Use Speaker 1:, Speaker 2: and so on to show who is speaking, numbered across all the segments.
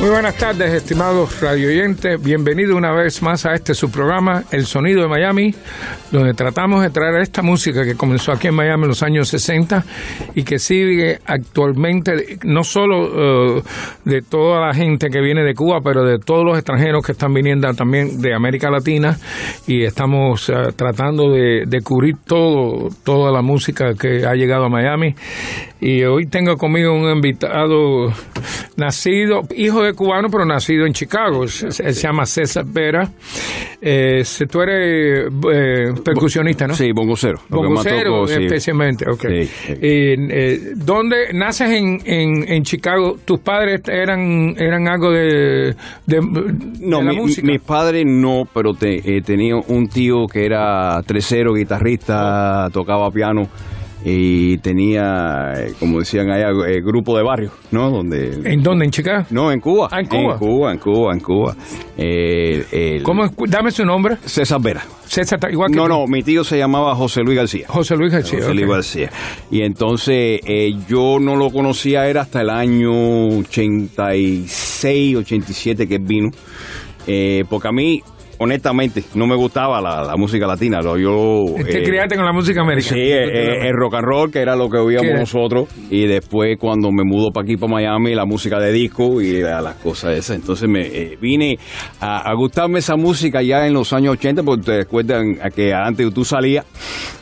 Speaker 1: Muy buenas tardes, estimados radioyentes. Bienvenido una vez más a este su programa, El Sonido de Miami, donde tratamos de traer esta música que comenzó aquí en Miami en los años 60 y que sigue actualmente, no solo eh, de toda la gente que viene de Cuba, pero de todos los extranjeros que están viniendo también de América Latina y estamos eh, tratando de, cubrir todo, toda la música que ha llegado a Miami. Y hoy tengo conmigo un invitado nacido, hijo de cubano, pero nacido en Chicago. Se, se llama César Vera. Eh, tú eres eh, percusionista, ¿no?
Speaker 2: Sí, bongocero.
Speaker 1: Bongocero,
Speaker 2: sí.
Speaker 1: especialmente, ok.
Speaker 2: Sí, sí.
Speaker 1: Eh, ¿Dónde naces en, en, en Chicago? ¿Tus padres eran eran algo de, de,
Speaker 2: No,
Speaker 1: de la
Speaker 2: mi-
Speaker 1: música?
Speaker 2: mis padres no, pero te- eh, tenía un tío que era tresero, guitarrista, tocaba piano y tenía, eh, como decían allá, eh, grupo de barrio, ¿no? Donde...
Speaker 1: ¿En dónde? ¿En Chicago?
Speaker 2: No, en Cuba.
Speaker 1: Ah, en Cuba.
Speaker 2: En Cuba, en Cuba, en Cuba. Eh, el-
Speaker 1: ¿Cómo es? Dame su nombre.
Speaker 2: César Vera.
Speaker 1: César, igual que
Speaker 2: No,
Speaker 1: tú.
Speaker 2: no, mi tío se llamaba José Luis García.
Speaker 1: José Luis García.
Speaker 2: José Luis. García. Y entonces eh, yo no lo conocía, era hasta el año 86, 87 que vino. Eh, porque a mí, honestamente, no me gustaba la, la música latina. Lo, yo,
Speaker 1: Te
Speaker 2: eh,
Speaker 1: criaste con la música americana.
Speaker 2: Sí, eh, eh, el rock and roll, que era lo que oíamos nosotros. Y después, cuando me mudo para aquí, para Miami, la música de disco y la- las cosas esas. Entonces me eh, vine a, a gustarme esa música ya en los años 80, porque te recuerdan que antes tú salías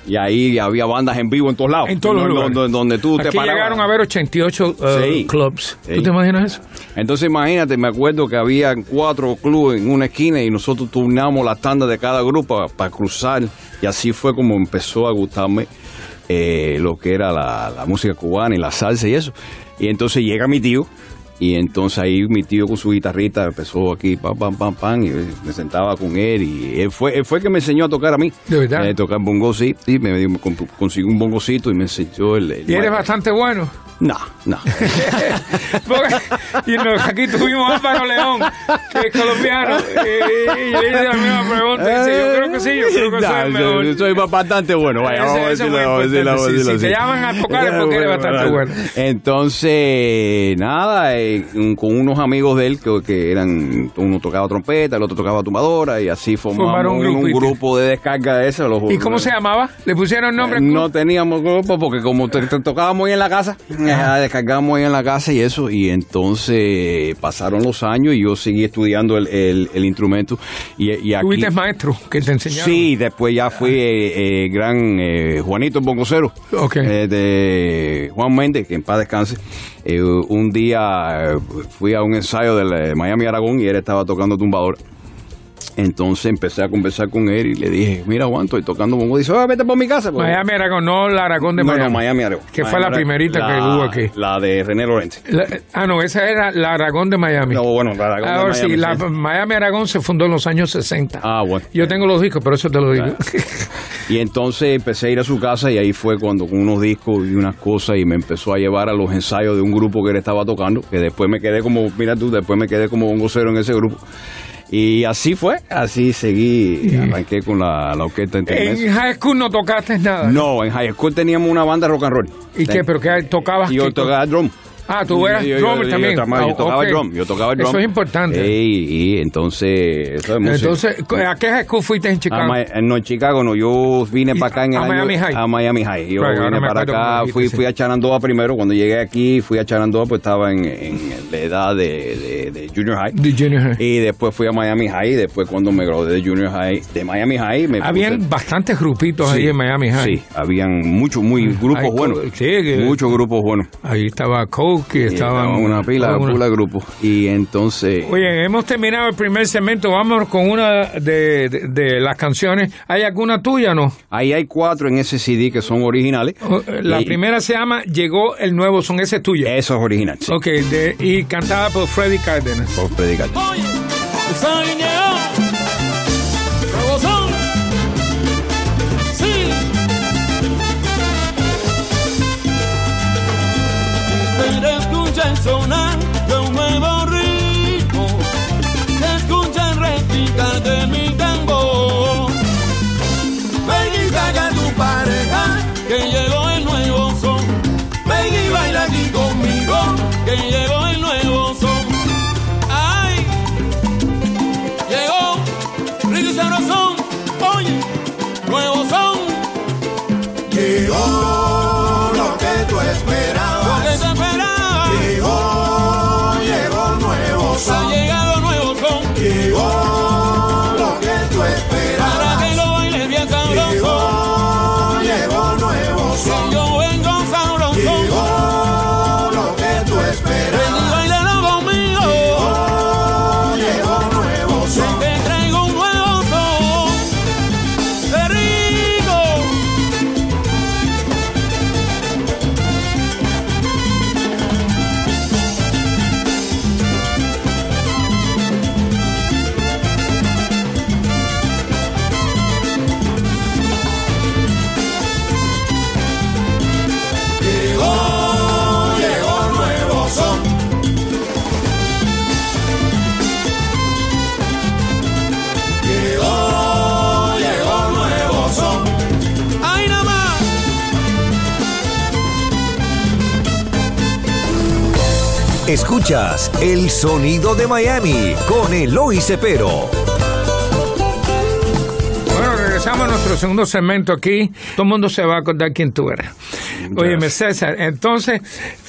Speaker 2: y ahí había bandas en vivo en todos lados.
Speaker 1: En todos los lugares.
Speaker 2: Donde, donde tú te
Speaker 1: Aquí
Speaker 2: parabas.
Speaker 1: llegaron a ver 88 uh,
Speaker 2: Sí.
Speaker 1: clubs.
Speaker 2: Sí.
Speaker 1: ¿Tú te imaginas eso?
Speaker 2: Entonces imagínate, me acuerdo que había cuatro clubes en una esquina y nosotros turnamos las tandas de cada grupo para cruzar y así fue como empezó a gustarme eh, lo que era la, la música cubana y la salsa y eso. Y entonces llega mi tío y entonces ahí mi tío con su guitarrita empezó aquí, pam, pam, pam, pam, y me sentaba con él y él fue, él fue el que me enseñó a tocar a mí.
Speaker 1: ¿De verdad?
Speaker 2: Eh, tocar bongo, sí, sí, me, me consiguió un bongocito y me enseñó el... el
Speaker 1: Y eres bastante bueno.
Speaker 2: No, no.
Speaker 1: Y no, aquí tuvimos a Álvaro León, que es colombiano, y, y le hice la misma pregunta. Dice, yo creo que sí, yo creo que soy el mejor.
Speaker 2: Yo soy bastante bueno, vaya, vamos a decirlo, a a
Speaker 1: si te llaman a tocar es porque eres bastante bueno.
Speaker 2: Entonces, nada, eh, un- con unos amigos de él que, que eran, uno tocaba trompeta, el otro tocaba tumbadora y así formamos
Speaker 1: Formaron un
Speaker 2: grupo de descarga de eso. Los-
Speaker 1: ¿Y cómo se llamaba? ¿Le pusieron nombre? club?
Speaker 2: no teníamos grupo porque como te- te tocábamos ahí en la casa, eh, descargábamos ahí en la casa y eso, y entonces pasaron los años y yo seguí estudiando el, el- el instrumento. Y, y aquí,
Speaker 1: Tuviste maestro que te enseñaron.
Speaker 2: Sí, después ya fui eh, eh, gran eh, Juanito Bongocero, eh, de Juan Méndez, que en paz descanse. Eh, un día eh, fui a un ensayo del eh, Miami Aragón y él estaba tocando tumbador. Entonces empecé a conversar con él y le dije, mira Juan, estoy tocando bongo. Dice, "Ah, vete por mi casa. pues".
Speaker 1: Miami Aragón, no la Aragón de
Speaker 2: No,
Speaker 1: Miami.
Speaker 2: no, Miami Aragón.
Speaker 1: Que fue la primerita que hubo aquí.
Speaker 2: La de René Lorente.
Speaker 1: La- ah, no, esa era la Aragón de Miami.
Speaker 2: No, bueno, la Aragón de
Speaker 1: sí,
Speaker 2: Miami,
Speaker 1: la
Speaker 2: sí.
Speaker 1: Miami Aragón se fundó en los años 60.
Speaker 2: Ah, bueno.
Speaker 1: Yo tengo los discos, por eso te lo digo.
Speaker 2: Y entonces empecé a ir a su casa y ahí fue cuando con unos discos y unas cosas y me empezó a llevar a los ensayos de un grupo que él estaba tocando, que después me quedé como, mira tú, después me quedé como bongocero en ese grupo. Y así fue, así seguí, arranqué con la, la orquesta en
Speaker 1: en high school no tocaste nada.
Speaker 2: No, en high school teníamos una banda rock and roll.
Speaker 1: ¿Y qué? ¿Pero qué tocabas?
Speaker 2: Y yo tocaba drum.
Speaker 1: Ah, tú eras
Speaker 2: Yo- yo-
Speaker 1: drummer
Speaker 2: yo-
Speaker 1: también.
Speaker 2: Yo, tocaba- yo
Speaker 1: Ah,
Speaker 2: tocaba
Speaker 1: ok.
Speaker 2: el drum, yo tocaba drum.
Speaker 1: Eso es importante.
Speaker 2: Y, y entonces, eso es música.
Speaker 1: Entonces, ¿a qué school fuiste en Chicago?
Speaker 2: Ma- no, en Chicago no, yo vine para acá en el
Speaker 1: a
Speaker 2: año-
Speaker 1: Miami High.
Speaker 2: A Miami High. Yo
Speaker 1: Right,
Speaker 2: vine para acá, fui, fui a Charandoa primero. Cuando llegué aquí, fui a Charandoa, pues estaba en, en la edad de, de- de Junior High.
Speaker 1: De junior high.
Speaker 2: Y después fui a Miami High. Y después, cuando me gradué de Junior High, de Miami High, me
Speaker 1: Habían
Speaker 2: puse-
Speaker 1: bastantes grupitos ahí en Miami High.
Speaker 2: Sí, habían muchos, muy grupos
Speaker 1: Hay
Speaker 2: buenos.
Speaker 1: sí, que-
Speaker 2: Muchos grupos buenos.
Speaker 1: Ahí estaba Coke,
Speaker 2: Y
Speaker 1: estaban
Speaker 2: una pila,
Speaker 1: una-
Speaker 2: pila de grupos. Y entonces.
Speaker 1: Oye, hemos terminado el primer segmento. Vamos con una de, de- de las canciones. ¿Hay alguna tuya o no?
Speaker 2: Ahí hay cuatro en ese CD que son originales.
Speaker 1: La
Speaker 2: Y-
Speaker 1: primera se llama Llegó el nuevo son. Ese es tuya.
Speaker 2: Eso es original, sí.
Speaker 1: Ok, de- y cantada por Freddy Cárdenas.
Speaker 2: Por predicar.
Speaker 3: Oye,
Speaker 4: Escuchas el sonido de Miami con Eloy Cepero.
Speaker 1: Bueno, regresamos a nuestro segundo segmento aquí. Todo el mundo se va a acordar quién tú eres. Oye, César, entonces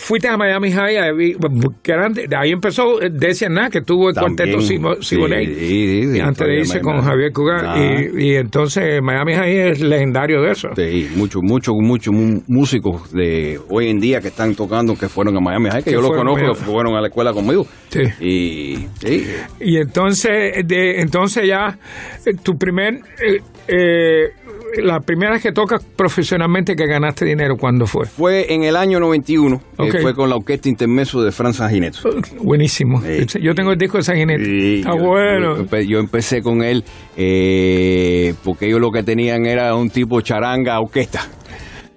Speaker 1: fuiste a Miami High, ahí, empezó eh, Decía nada, que tuvo el
Speaker 2: También,
Speaker 1: cuarteto Siboney.
Speaker 2: sí, sí, sí,
Speaker 1: antes de irse con Javier Cugar.
Speaker 2: Ah.
Speaker 1: Y, y entonces Miami High es legendario de eso.
Speaker 2: Sí, muchos, muchos, muchos mu- músicos de hoy en día que están tocando que fueron a Miami High, que
Speaker 1: Que
Speaker 2: yo los conozco, que fueron a la escuela conmigo.
Speaker 1: Sí.
Speaker 2: Y sí,
Speaker 1: Y entonces, de, entonces ya, eh, tu primer, eh, eh, la primera vez que tocas profesionalmente que ganaste dinero, ¿cuándo fue?
Speaker 2: fue en el año 91, eh,
Speaker 1: Ok.
Speaker 2: fue con la Orquesta Intermeso de Franz Gineto.
Speaker 1: Buenísimo.
Speaker 2: Sí.
Speaker 1: Yo tengo el disco de San Ginete.
Speaker 2: Sí,
Speaker 1: Está
Speaker 2: yo-
Speaker 1: bueno.
Speaker 2: Yo, yo empecé con él eh, porque ellos lo que tenían era un tipo charanga orquesta.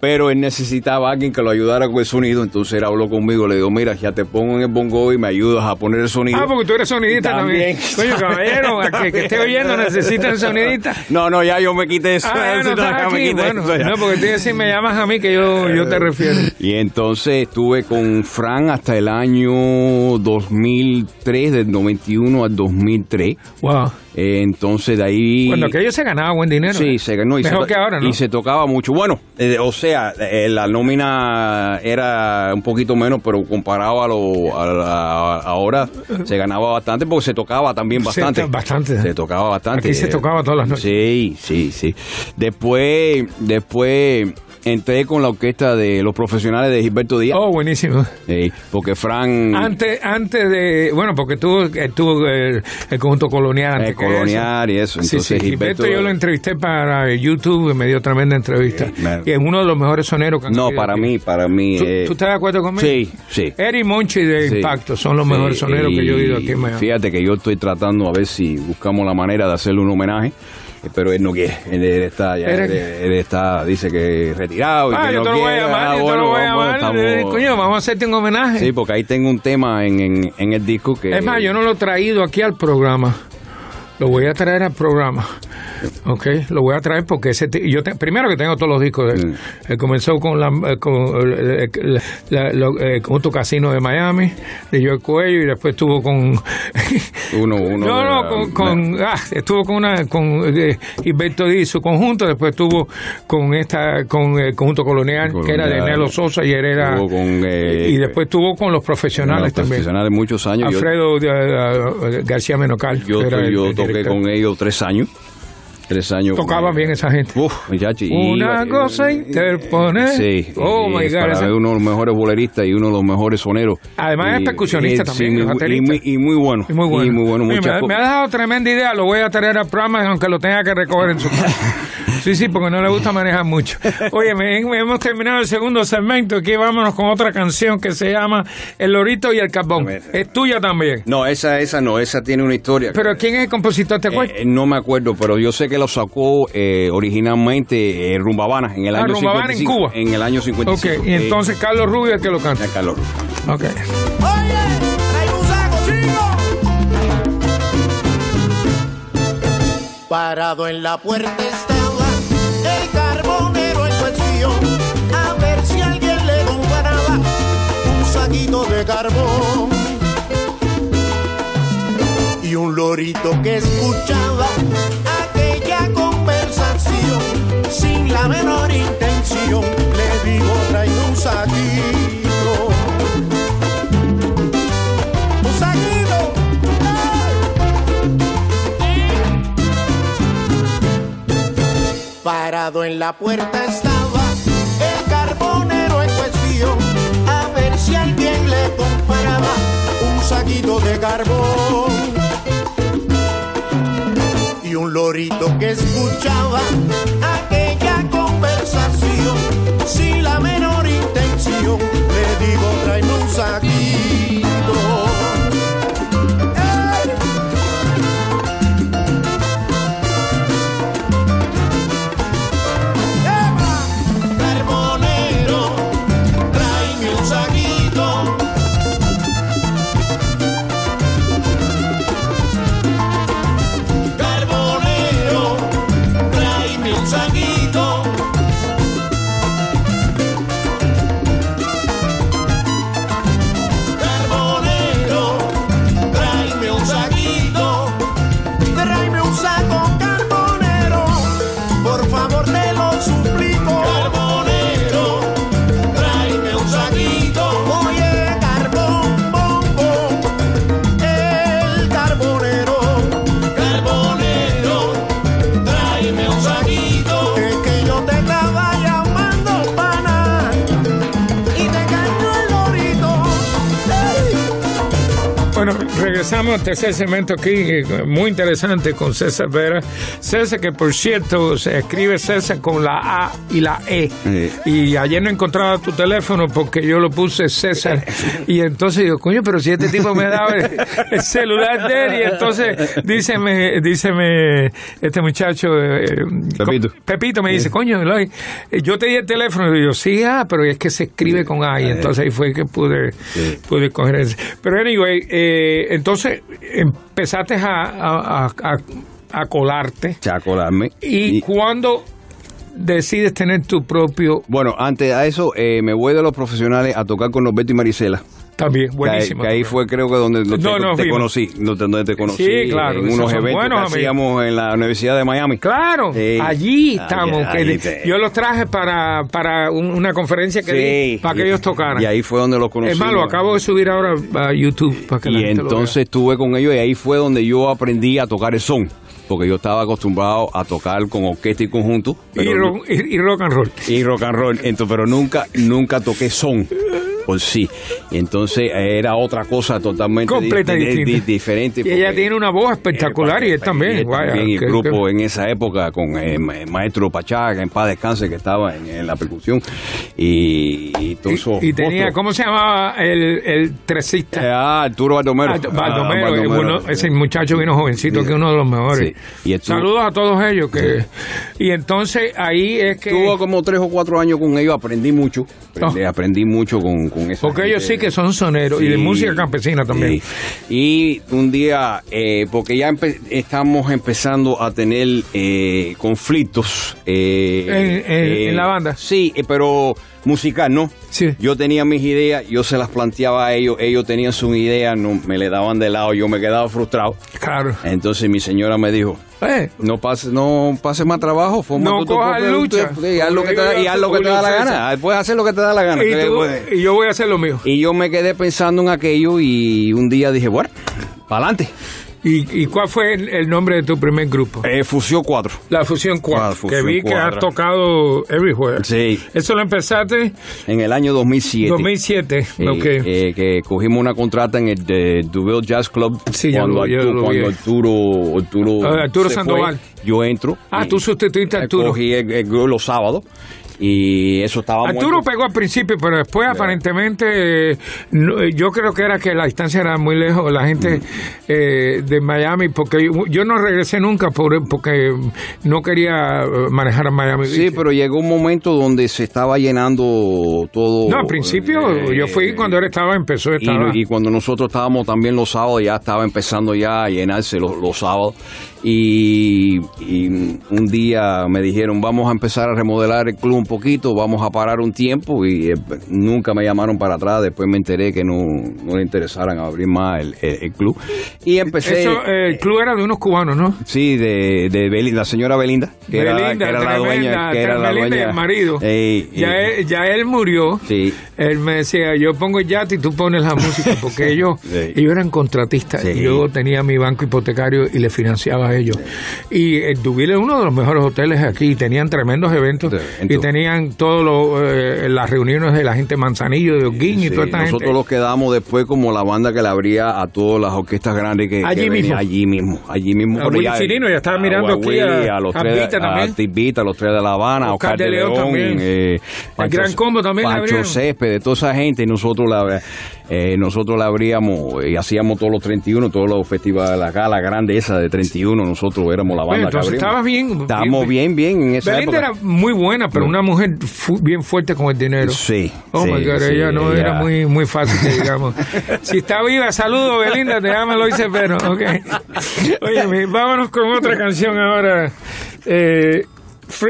Speaker 2: Pero él necesitaba a alguien que lo ayudara con el sonido, entonces él habló conmigo, le digo, mira, ya te pongo en el bongo y me ayudas a poner el sonido.
Speaker 1: Ah, porque tú eres sonidista también.
Speaker 2: También.
Speaker 1: Coño, caballero, al que, que esté oyendo necesita el sonidista.
Speaker 2: No, no, ya yo me quité eso.
Speaker 1: Ah, no,
Speaker 2: me
Speaker 1: Bueno,
Speaker 2: eso
Speaker 1: no, porque tú decís, me llamas a mí que yo, yo te refiero.
Speaker 2: Y entonces estuve con Fran hasta el año 2003, del 91 al 2003.
Speaker 1: Wow.
Speaker 2: Eh, entonces de ahí...
Speaker 1: Cuando aquello se ganaba buen dinero.
Speaker 2: Sí,
Speaker 1: ¿eh?
Speaker 2: se ganó. Y
Speaker 1: Mejor
Speaker 2: se,
Speaker 1: que ahora, ¿no?
Speaker 2: Y se tocaba mucho. Bueno, eh, o sea, la nómina era un poquito menos, pero comparado a lo a ahora, se ganaba bastante porque se tocaba también bastante.
Speaker 1: bastante.
Speaker 2: Se tocaba bastante.
Speaker 1: Aquí se tocaba todas las noches.
Speaker 2: Sí, sí, sí. Después, después entré con la orquesta de los profesionales de Gilberto Díaz.
Speaker 1: Oh, buenísimo.
Speaker 2: eh, porque Fran...
Speaker 1: Antes, antes de, bueno, porque tuvo, eh, tuvo el, el conjunto colonial.
Speaker 2: Eh, colonial y eso.
Speaker 1: Sí,
Speaker 2: Entonces,
Speaker 1: sí, Gilberto,
Speaker 2: Gilberto-
Speaker 1: yo lo entrevisté para YouTube y me dio tremenda entrevista.
Speaker 2: Sí,
Speaker 1: y es uno de los mejores soneros que han
Speaker 2: No, para mí, para mí...
Speaker 1: ¿Tú,
Speaker 2: eh,
Speaker 1: tú estás de acuerdo conmigo?
Speaker 2: Sí, sí.
Speaker 1: Eric Monchi de
Speaker 2: Sí.
Speaker 1: Impacto son los
Speaker 2: Sí,
Speaker 1: mejores soneros que yo he oído aquí en Miami.
Speaker 2: Fíjate que yo estoy tratando a ver si buscamos la manera de hacerle un homenaje, eh, pero él no quiere. Él, él está, ya, él, él está, dice que retirado. Y
Speaker 1: Ah,
Speaker 2: que
Speaker 1: yo
Speaker 2: no
Speaker 1: te lo voy a
Speaker 2: quiere.
Speaker 1: llamar,
Speaker 2: Ah,
Speaker 1: yo te lo voy a llamar.
Speaker 2: estamos-
Speaker 1: Eh, Coño, vamos a hacerte un homenaje.
Speaker 2: Sí, porque ahí tengo un tema en, en, en el disco que.
Speaker 1: Es más, yo no lo he traído aquí al programa. Lo voy a traer al programa. Ok, lo voy a traer porque ese yo te- primero que tengo todos los discos de él.
Speaker 2: Mm.
Speaker 1: Él comenzó con la eh, con eh, eh, la- lo- eh, conjunto casino de Miami, de Joe Cuello y después estuvo con
Speaker 2: Uno, uno.
Speaker 1: no no
Speaker 2: la-
Speaker 1: con, con- ah, estuvo con una con eh, y su conjunto, después estuvo con esta con el conjunto colonial, que era de. Nelo Sosa y él era
Speaker 2: con, eh,
Speaker 1: y después estuvo con los profesionales
Speaker 2: los
Speaker 1: también.
Speaker 2: profesionales muchos años.
Speaker 1: Alfredo eh, eh, García Menocal.
Speaker 2: Yo,
Speaker 1: que era el-
Speaker 2: yo
Speaker 1: el
Speaker 2: toqué con ellos tres años. Tres años.
Speaker 1: Tocaba
Speaker 2: con-
Speaker 1: bien esa gente.
Speaker 2: Uf, muchacho. y
Speaker 1: Una
Speaker 2: iba-
Speaker 1: cosa interpone.
Speaker 2: Sí.
Speaker 1: Oh, my
Speaker 2: es
Speaker 1: God,
Speaker 2: Para
Speaker 1: esa-
Speaker 2: uno de los mejores boleristas y uno de los mejores soneros.
Speaker 1: Además es
Speaker 2: Y-
Speaker 1: percusionista
Speaker 2: y-
Speaker 1: también,
Speaker 2: sí,
Speaker 1: es
Speaker 2: muy- y, muy, y muy bueno.
Speaker 1: Y muy bueno.
Speaker 2: Y muy bueno. Muchas
Speaker 1: me, ha dejado tremenda idea, lo voy a traer al programa aunque lo tenga que recoger en su casa. Sí, sí, porque no le gusta manejar mucho. Oye, me- hemos terminado el segundo segmento, aquí vámonos con otra canción que se llama El Lorito y el Carbón. Es tuya también.
Speaker 2: No, esa, esa no, esa tiene una historia.
Speaker 1: Pero ¿quién es el compositor? ¿Te acuerdas?
Speaker 2: Eh, no me acuerdo, pero yo sé que lo sacó eh, originalmente eh, Rumbabana en el
Speaker 1: Ah,
Speaker 2: año
Speaker 1: Rumbabana en
Speaker 2: 55.
Speaker 1: Cuba.
Speaker 2: En el año 55.
Speaker 1: ok, y entonces Carlos Rubio es el que lo canta.
Speaker 2: Eh, Carlos Rubio.
Speaker 1: Ok.
Speaker 5: Oye, trae un saco, chico. Parado en la puerta Y un lorito que escuchaba aquella conversación sin la menor intención. Le digo, trae un saquito. Un saquito. Parado en la puerta estaba un saquito de carbón. Y un lorito que escuchaba
Speaker 1: tercer segmento aquí, eh, muy interesante con César Vera. César, que por cierto, se escribe César con la A y la E.
Speaker 2: Sí.
Speaker 1: Y ayer no encontraba tu teléfono porque yo lo puse César. Y entonces digo, coño, pero si este tipo me daba el, el celular de él. Y entonces díceme, díceme este muchacho, eh,
Speaker 2: Pepito.
Speaker 1: co- Pepito me dice, coño, Eloy, eh, yo te di el teléfono. Y yo, sí, ah, pero es que se escribe con A. Y entonces ahí fue que pude, pude coger ese. Pero anyway, eh, entonces empezaste a, a, a- a- a colarte.
Speaker 2: Chacolarme.
Speaker 1: ¿Y, cuándo decides tener tu propio...
Speaker 2: Bueno, antes de eso, eh, me voy de los profesionales a tocar con Norberto y Marisela.
Speaker 1: También,
Speaker 2: Que ahí-
Speaker 1: buenísimo.
Speaker 2: Que, ahí fue creo que donde,
Speaker 1: No,
Speaker 2: te,
Speaker 1: nos
Speaker 2: te conocí, donde, te conocí.
Speaker 1: Sí, claro,
Speaker 2: En unos eventos
Speaker 1: buenos
Speaker 2: que hacíamos en la Universidad de Miami.
Speaker 1: Claro,
Speaker 2: Sí.
Speaker 1: allí estamos.
Speaker 2: Te-
Speaker 1: yo los traje para, para un- una conferencia que di, para que
Speaker 2: y-
Speaker 1: ellos tocaran.
Speaker 2: Y ahí fue donde los conocí.
Speaker 1: es más, lo acabo de subir ahora a YouTube para que la
Speaker 2: Y
Speaker 1: gente lo vea.
Speaker 2: entonces estuve con ellos y ahí fue donde yo aprendí a tocar el son. Porque yo estaba acostumbrado a tocar con orquesta y conjunto.
Speaker 1: y,
Speaker 2: pero
Speaker 1: ro- y- y rock and roll.
Speaker 2: y rock and roll, entonces, pero nunca, nunca toqué son por sí. Y entonces era otra cosa totalmente
Speaker 1: Completa
Speaker 2: di- di-
Speaker 1: distinta.
Speaker 2: di- diferente.
Speaker 1: Y ella tiene una voz espectacular y él también. vaya,
Speaker 2: también, el grupo
Speaker 1: que-
Speaker 2: en esa época con eh, el maestro Pachaga, en paz descanse, que estaba en, en la percusión. Y, y todo eso.
Speaker 1: y, y tenía. ¿cómo se llamaba el, el
Speaker 2: Eh,
Speaker 1: tresista?
Speaker 2: Ah, Arturo Baldomero.
Speaker 1: Ah, Baldomero, eh, ese muchacho vino jovencito, que es uno de los mejores.
Speaker 2: Sí. Y estuvo-
Speaker 1: Saludos a todos ellos. que Y entonces ahí es que...
Speaker 2: Estuvo como tres o cuatro años con ellos, aprendí mucho. Aprendí,
Speaker 1: Oh.
Speaker 2: aprendí mucho con, con esa
Speaker 1: Porque ellos sí que son soneros y de música campesina también.
Speaker 2: sí. Y un día, eh, porque ya empe- estamos empezando a tener eh, conflictos. eh,
Speaker 1: En- en- en la banda.
Speaker 2: Sí, eh, pero musical, ¿no?
Speaker 1: Sí.
Speaker 2: Yo tenía mis ideas, yo se las planteaba a ellos, ellos tenían sus ideas, no, me le daban de lado, yo me quedaba frustrado.
Speaker 1: Claro.
Speaker 2: Entonces mi señora me dijo,
Speaker 1: Eh,
Speaker 2: no pase, no pase más trabajo, forma
Speaker 1: No
Speaker 2: tu
Speaker 1: cojas lucha.
Speaker 2: sí, haz lo que te da- y haz lo que te da la gana. Puedes hacer lo que te da la gana.
Speaker 1: y,
Speaker 2: ¿qué
Speaker 1: tú- y yo voy a hacer lo mío.
Speaker 2: Y yo me quedé pensando en aquello y un día dije, bueno, para adelante.
Speaker 1: ¿Y, y cuál fue el, el nombre de tu primer grupo?
Speaker 2: Eh, Fusión 4.
Speaker 1: La Fusión 4,
Speaker 2: Ah,
Speaker 1: que vi que has
Speaker 2: 4.
Speaker 1: tocado everywhere.
Speaker 2: Sí.
Speaker 1: Eso lo empezaste
Speaker 2: En el año 2007.
Speaker 1: 2007.
Speaker 2: Eh,
Speaker 1: ok.
Speaker 2: eh, que cogimos una contrata en el de Duville Jazz Club
Speaker 1: Sí, yo
Speaker 2: cuando,
Speaker 1: yo
Speaker 2: Arturo,
Speaker 1: vi.
Speaker 2: cuando Arturo, Arturo,
Speaker 1: Ah, Arturo Sandoval.
Speaker 2: fue, yo entro.
Speaker 1: ah, tú sustituiste a
Speaker 2: eh,
Speaker 1: Arturo.
Speaker 2: Cogí el, el los sábados y eso estaba
Speaker 1: Arturo
Speaker 2: muerto.
Speaker 1: pegó al principio, pero después aparentemente eh, no, eh, yo creo que era que la distancia era muy lejos, la gente eh, de Miami, porque yo, no regresé nunca por, porque no quería manejar a Miami.
Speaker 2: Sí,
Speaker 1: Beach.
Speaker 2: pero llegó un momento donde se estaba llenando todo.
Speaker 1: No, al principio
Speaker 2: eh,
Speaker 1: yo fui cuando él estaba, empezó,
Speaker 2: Y,
Speaker 1: estaba.
Speaker 2: y cuando nosotros estábamos también los sábados, ya estaba empezando ya a llenarse los, los sábados. Y, y un día me dijeron, vamos a empezar a remodelar el club poquito, vamos a parar un tiempo. Y eh, nunca me llamaron para atrás. Después me enteré que no, no le interesaran abrir más el, el- el club. Y empecé.
Speaker 1: Eso, eh, el club era de unos cubanos, ¿no?
Speaker 2: Sí, de, de Belinda, la señora Belinda, que era,
Speaker 1: Belinda,
Speaker 2: que era la dueña, que era la
Speaker 1: y
Speaker 2: dueña.
Speaker 1: el marido.
Speaker 2: Ey,
Speaker 1: ya, él, ya él murió.
Speaker 2: Sí.
Speaker 1: Él me decía, yo pongo el yate y tú pones la música, porque ellos,
Speaker 2: Sí.
Speaker 1: ellos eran contratistas.
Speaker 2: Sí.
Speaker 1: Yo tenía mi banco hipotecario y le financiaba a ellos. Y el Duville es uno de los mejores hoteles aquí. Tenían tremendos eventos y tenían todas las reuniones de la gente Manzanillo, de Holguín y
Speaker 2: Sí,
Speaker 1: toda esta
Speaker 2: nosotros
Speaker 1: gente.
Speaker 2: los quedamos después como la banda que le abría a todas las orquestas grandes que,
Speaker 1: Allí
Speaker 2: que
Speaker 1: mismo.
Speaker 2: allí mismo, allí mismo.
Speaker 1: A Willy Cirino, ya estaba mirando aquí
Speaker 2: Willy,
Speaker 1: a-
Speaker 2: los
Speaker 1: a
Speaker 2: tres,
Speaker 1: Vita también.
Speaker 2: a Tibita, a los tres de La Habana, a
Speaker 1: Oscar
Speaker 2: Oscar
Speaker 1: de León
Speaker 2: León,
Speaker 1: también.
Speaker 2: eh,
Speaker 1: Gran Combo también
Speaker 2: Pancho. Césped, de toda esa gente, y nosotros la eh, nosotros la abríamos y hacíamos todos los 31, todos los festivales, la gala grande esa de 31, nosotros éramos la
Speaker 1: Bueno,
Speaker 2: banda que
Speaker 1: entonces estabas bien.
Speaker 2: Estábamos bien, bien en esa
Speaker 1: Belinda
Speaker 2: época.
Speaker 1: era muy buena, pero una mujer fu- bien fuerte con el dinero.
Speaker 2: Sí.
Speaker 1: Oh
Speaker 2: sí,
Speaker 1: my God,
Speaker 2: sí,
Speaker 1: ella no
Speaker 2: ella-
Speaker 1: era muy, muy fácil, digamos. si está viva, saludo, Belinda, te llamo Lois pero, ok. Oye, vámonos con otra canción ahora. Eh,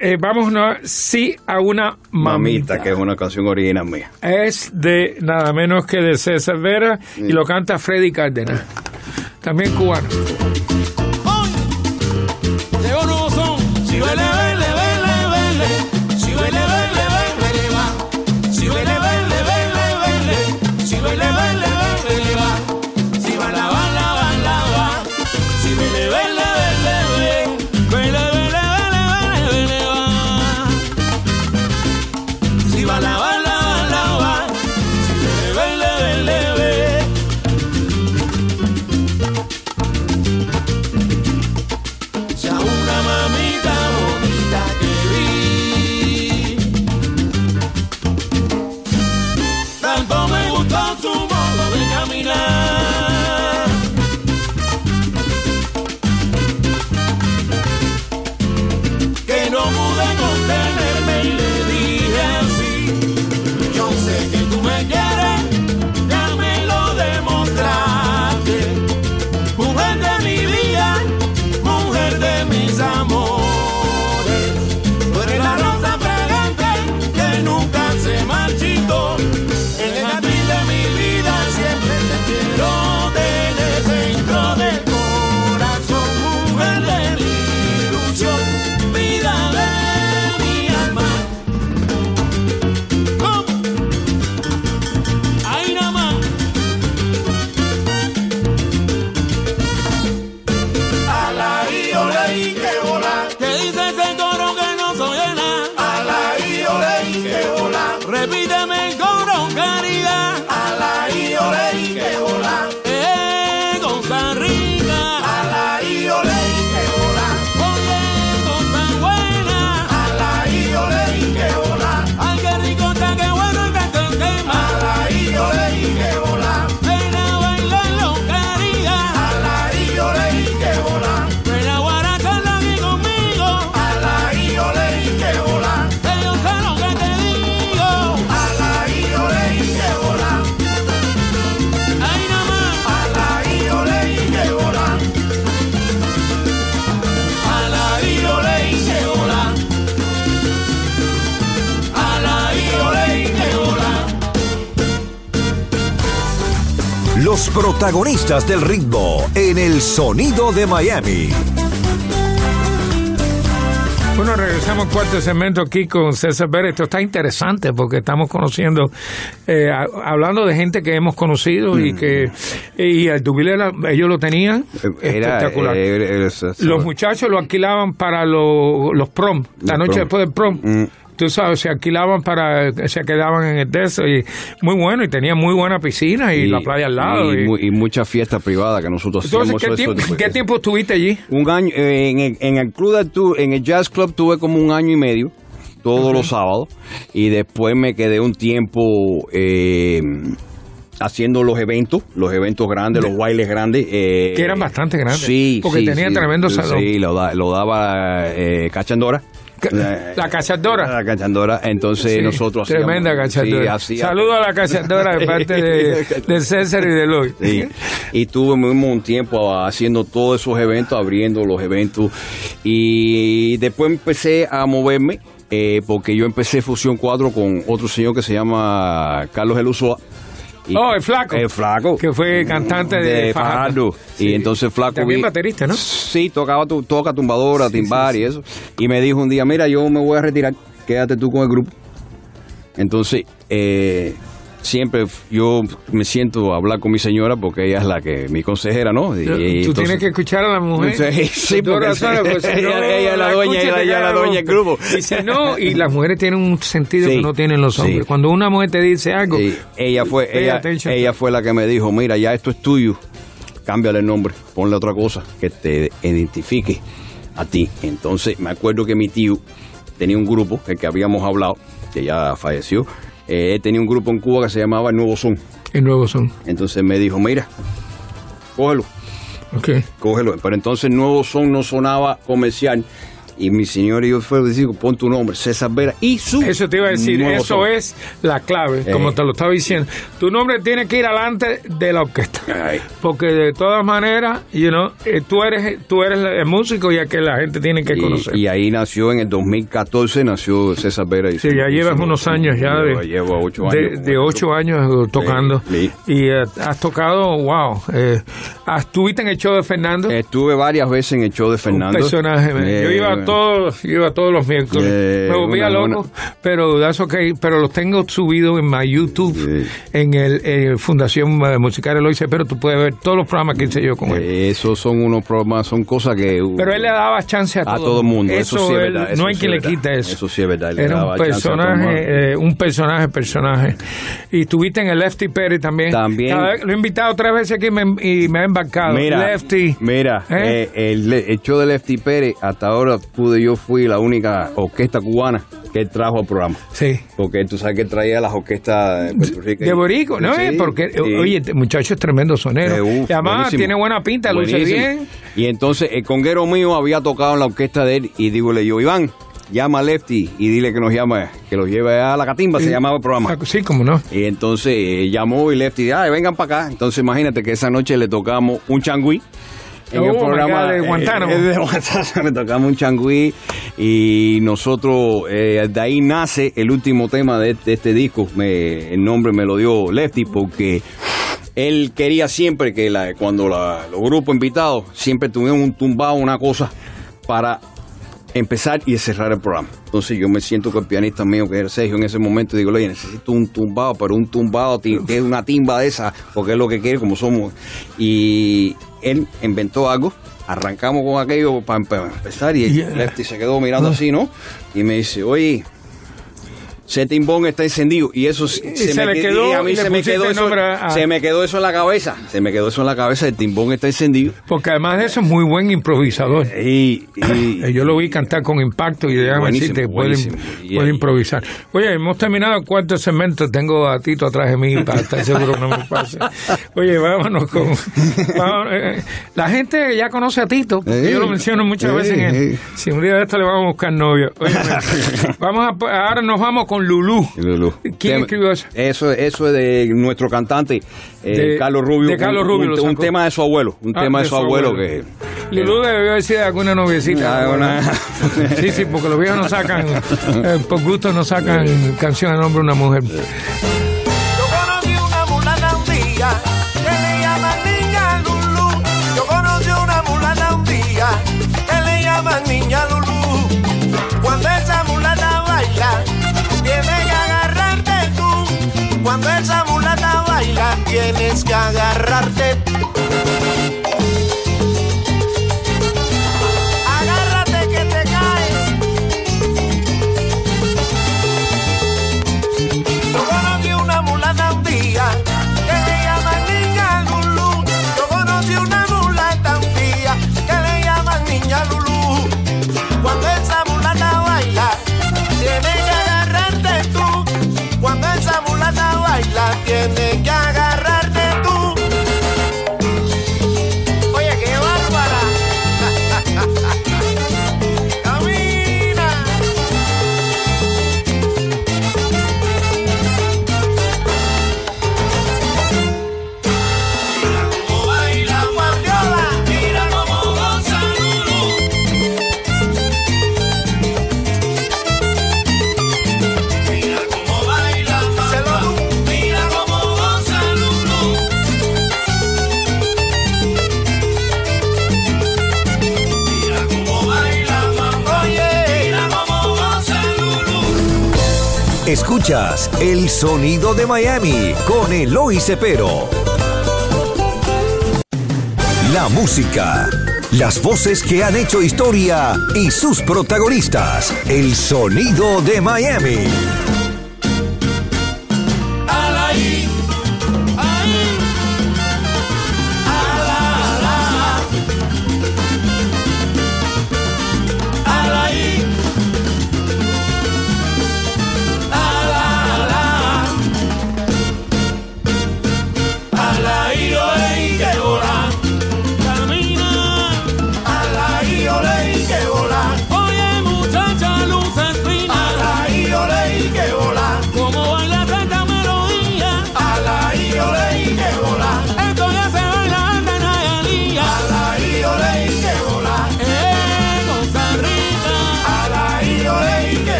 Speaker 1: eh, vámonos sí a una mamita.
Speaker 2: Mamita, que es una canción original mía.
Speaker 1: Es de nada menos que de César Vera y lo canta Freddy Cárdenas. También cubano.
Speaker 4: Los protagonistas del ritmo en el sonido de Miami.
Speaker 1: Bueno, regresamos al cuarto segmento aquí con César Pérez. Esto está interesante porque estamos conociendo, eh, a- hablando de gente que hemos conocido y que y el Dubilera, ellos lo tenían
Speaker 2: Era,
Speaker 1: espectacular.
Speaker 2: eh, era- era-
Speaker 1: los muchachos lo alquilaban para lo- los prom, la noche
Speaker 2: prom.
Speaker 1: después del prom.
Speaker 2: Mm.
Speaker 1: Tú sabes, se alquilaban para, se quedaban en el de eso y muy bueno y tenía muy buena piscina y, la playa al lado.
Speaker 2: Y,
Speaker 1: y-
Speaker 2: mu- y muchas fiestas privadas que nosotros
Speaker 1: Entonces,
Speaker 2: hacíamos.
Speaker 1: ¿qué,
Speaker 2: eso
Speaker 1: tiempo,
Speaker 2: después.
Speaker 1: ¿qué tiempo estuviste allí?
Speaker 2: Un año, eh, en, el, en el club de tu- en el Jazz Club tuve como un año y medio, todos los sábados, y después me quedé un tiempo eh, haciendo los eventos, los eventos grandes, los bailes grandes. eh,
Speaker 1: Que eran bastante grandes,
Speaker 2: Sí,
Speaker 1: porque
Speaker 2: sí,
Speaker 1: tenía
Speaker 2: sí.
Speaker 1: tremendo salón.
Speaker 2: Sí, lo, da- lo daba eh, Cachandora.
Speaker 1: La cachadora.
Speaker 2: La cachandora, entonces
Speaker 1: Sí,
Speaker 2: nosotros
Speaker 1: Tremenda
Speaker 2: hacíamos-
Speaker 1: cachadora.
Speaker 2: sí,
Speaker 1: Saludo a la cachadora de parte de, de César y de.
Speaker 2: Sí. Y tuve un tiempo haciendo todos esos eventos, abriendo los eventos. Y después empecé a moverme, eh, porque yo empecé Fusión 4 con otro señor que se llama Carlos Elusoa. Y-
Speaker 1: Oh, el flaco.
Speaker 2: El flaco.
Speaker 1: Que fue cantante de,
Speaker 2: Fajardo.
Speaker 1: Sí.
Speaker 2: Y entonces flaco.
Speaker 1: También
Speaker 2: vi-
Speaker 1: baterista, ¿no?
Speaker 2: Sí, tocaba tu, toca tumbadora, timbar y eso. Y me dijo un día, mira, yo me voy a retirar, quédate tú con el grupo. Entonces, eh, siempre yo me siento a hablar con mi señora porque ella es la que, mi consejera, ¿no? Y-
Speaker 1: Tú
Speaker 2: entonces-
Speaker 1: tienes que escuchar a la mujer.
Speaker 2: Sí, sí,
Speaker 1: Por
Speaker 2: porque
Speaker 1: dos razones,
Speaker 2: sí.
Speaker 1: pues, si no,
Speaker 2: Ella- ella es la dueña,
Speaker 1: escucha y
Speaker 2: ella-
Speaker 1: te
Speaker 2: ella es la dueña del grupo.
Speaker 1: Y si no, y las mujeres tienen un sentido
Speaker 2: Sí,
Speaker 1: que no tienen los
Speaker 2: sí.
Speaker 1: hombres. Cuando una mujer te dice algo,
Speaker 2: ella fue ella, ella fue la que me dijo, mira, ya esto es tuyo, cámbiale el nombre, ponle otra cosa que te identifique a ti. Entonces me acuerdo que mi tío tenía un grupo, el que habíamos hablado, que ya falleció, eh, tenía un grupo en Cuba que se llamaba El Nuevo Son.
Speaker 1: el nuevo son.
Speaker 2: Entonces me dijo, mira, cógelo,
Speaker 1: Ok.
Speaker 2: cógelo. Pero entonces Nuevo Son no sonaba comercial. Y mi señor y yo fue decir, pon tu nombre, César Vera y su
Speaker 1: Eso te iba a decir, eso es la clave,
Speaker 2: Eh.
Speaker 1: como te lo estaba diciendo. Tu nombre tiene que ir adelante de la orquesta.
Speaker 2: Ay.
Speaker 1: Porque de todas maneras, you know, eh, tú eres tú eres el músico y a que la gente tiene que
Speaker 2: Y-
Speaker 1: conocer.
Speaker 2: Y, ahí nació en el 2014, nació César Vera. Y
Speaker 1: Sí, ya llevas unos años ya de,
Speaker 2: Llevo, ocho
Speaker 1: de,
Speaker 2: años.
Speaker 1: de ocho años eh, tocando.
Speaker 2: Sí.
Speaker 1: Y eh, has tocado, wow. Eh, has- ¿Estuviste en el show de Fernando?
Speaker 2: Estuve varias veces en el show de Fernando.
Speaker 1: Un personaje. man. yo
Speaker 2: Eh,
Speaker 1: iba a todos, iba todos los miércoles.
Speaker 2: Eh,
Speaker 1: Me volvía loco, pero that's okay. Pero los tengo subidos en mi YouTube, en el eh, Fundación eh, Musical Eloy pero tú puedes ver todos los programas que hice yo con él.
Speaker 2: esos son unos programas, son cosas que... uh,
Speaker 1: Pero él le daba chance a,
Speaker 2: a todo el mundo. Eso, sí es
Speaker 1: él-
Speaker 2: verdad. eso
Speaker 1: no hay
Speaker 2: sí
Speaker 1: quien le quite eso.
Speaker 2: Eso sí es verdad.
Speaker 1: Era un personaje, eh, un personaje, personaje. Y estuviste en el Lefty Perry también.
Speaker 2: También.
Speaker 1: Vez- lo he invitado tres veces aquí y me, y me ha embarcado.
Speaker 2: Mira,
Speaker 1: Lefty.
Speaker 2: mira
Speaker 1: ¿Eh?
Speaker 2: eh, el, el show de Lefty Pérez, hasta ahora pude, yo fui la única orquesta cubana que él trajo al programa.
Speaker 1: Sí.
Speaker 2: Porque tú sabes que él traía las orquestas de Puerto Rico.
Speaker 1: De Borico, ¿no?
Speaker 2: Sí,
Speaker 1: Porque,
Speaker 2: sí.
Speaker 1: oye, este muchacho es tremendo sonero.
Speaker 2: Eh, uf,
Speaker 1: además
Speaker 2: buenísimo.
Speaker 1: tiene buena pinta, luce bien.
Speaker 2: Y entonces el conguero mío había tocado en la orquesta de él y dígole yo, Iván, llama a Lefty y dile que nos llame, que los lleve a la catimba, se llamaba el programa.
Speaker 1: Ah, Sí, como no.
Speaker 2: Y entonces eh, llamó y Lefty, ay, vengan para acá. Entonces imagínate que esa noche le tocamos un changüí. En
Speaker 1: Oh,
Speaker 2: el programa
Speaker 1: de Guantánamo.
Speaker 2: eh, de Guantánamo, tocamos un changüí y nosotros, eh, de ahí nace el último tema de, de este disco. Me- el nombre me lo dio Lefty porque él quería siempre que la- cuando la- los grupos invitados siempre tuvieran un tumbado, una cosa para empezar y cerrar el programa. Entonces yo me siento con el pianista mío, que era Sergio, en ese momento, y digo, oye, necesito un tumbado, pero un tumbado que es una timba de esa, porque es lo que quiere, como somos. Y él inventó algo, arrancamos con aquello para empezar, y
Speaker 1: Yeah.
Speaker 2: Lefty se quedó mirando así, ¿no? Y me dice, oye, ese timbón está encendido y eso se, me
Speaker 1: quedó
Speaker 2: y a mí se me quedó eso,
Speaker 1: a-
Speaker 2: se me quedó eso en la cabeza se me quedó eso en la cabeza el timbón está encendido
Speaker 1: Porque además de eso es muy buen improvisador.
Speaker 2: y, y-
Speaker 1: Eh, Yo lo vi cantar con impacto y déjame decirte, puede, puede improvisar. Oye, hemos terminado el cuarto segmento. Tengo a Tito atrás de mí para estar seguro que no me pase. Oye, vámonos con. vámonos, eh, la gente ya conoce a Tito,
Speaker 2: Eh,
Speaker 1: yo lo menciono muchas
Speaker 2: eh,
Speaker 1: veces. En el-
Speaker 2: eh.
Speaker 1: si un día de esto le vamos a buscar novio. Oye, vamos a, ahora nos vamos con Lulú.
Speaker 2: Lulú.
Speaker 1: ¿Quién
Speaker 2: Tema-
Speaker 1: escribió eso?
Speaker 2: Eso, eso es de nuestro cantante, eh,
Speaker 1: De-
Speaker 2: Carlos Rubio.
Speaker 1: de Carlos Rubio
Speaker 2: Un, tema de su abuelo. Un
Speaker 1: Ah,
Speaker 2: tema de,
Speaker 1: de
Speaker 2: su
Speaker 1: su
Speaker 2: abuelo,
Speaker 1: abuelo.
Speaker 2: que.
Speaker 1: Lulú debió decir de alguna noviecita.
Speaker 2: Ah,
Speaker 1: Sí, sí, porque los viejos no sacan, eh, por gusto no sacan canción a nombre de una mujer.
Speaker 5: Tienes que agarrarte.
Speaker 4: Escuchas El Sonido de Miami con Eloy Cepero. La música, las voces que han hecho historia y sus protagonistas. El Sonido de Miami.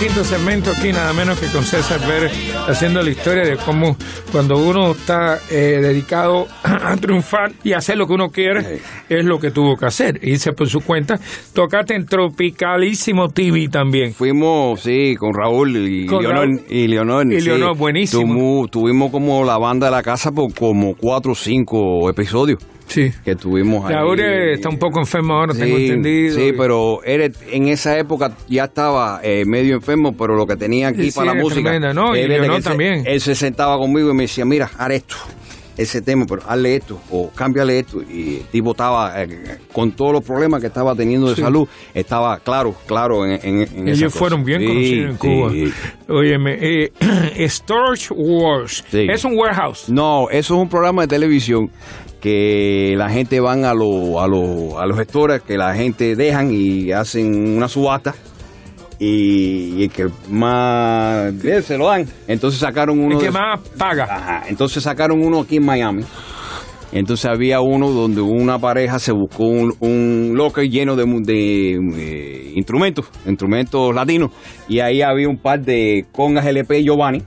Speaker 1: Quinto segmento aquí, nada menos que con César Pérez, haciendo la historia de cómo cuando uno está eh, dedicado a triunfar y hacer lo que uno quiere, es lo que tuvo que hacer. Irse por su cuenta. Tocaste en Tropicalísimo TV también.
Speaker 2: Fuimos, sí, con Raúl y
Speaker 1: Con
Speaker 2: Leonor.
Speaker 1: Raúl.
Speaker 2: Y Leonor,
Speaker 1: Y
Speaker 2: sí.
Speaker 1: Leonor, buenísimo.
Speaker 2: Tumu- tuvimos como la banda de la casa por como cuatro o cinco episodios
Speaker 1: Sí.
Speaker 2: que tuvimos ahí.
Speaker 1: Eh, está un poco enfermo ahora, tengo
Speaker 2: Sí,
Speaker 1: entendido.
Speaker 2: Sí,
Speaker 1: Y-
Speaker 2: pero él en esa época ya estaba eh, medio enfermo, pero lo que tenía aquí
Speaker 1: Sí,
Speaker 2: para la música.
Speaker 1: tremenda, ¿no? Y
Speaker 2: él, desde
Speaker 1: Leonor
Speaker 2: se-
Speaker 1: también.
Speaker 2: él se sentaba conmigo y me decía, mira, haz esto, ese tema, pero hazle esto, o cámbiale esto. Y el tipo estaba, eh, con todos los problemas que estaba teniendo de
Speaker 1: Sí.
Speaker 2: salud, estaba claro, claro en, en, en esa
Speaker 1: Ellos
Speaker 2: cosa.
Speaker 1: fueron bien
Speaker 2: Sí,
Speaker 1: conocidos en
Speaker 2: sí.
Speaker 1: Cuba. Óyeme, eh, Storage Wars
Speaker 2: Sí.
Speaker 1: es un warehouse.
Speaker 2: No, eso es un programa de televisión que la gente van a, lo- a, lo- a los gestores, que la gente dejan y hacen una subasta y, y el que más se lo dan. Entonces sacaron uno.
Speaker 1: El que
Speaker 2: de-
Speaker 1: más paga.
Speaker 2: Ajá, entonces sacaron uno aquí en Miami. Entonces había uno donde una pareja se buscó un, un locker lleno de, de, eh, instrumentos, instrumentos latinos. Y ahí había un par de congas LP Giovanni.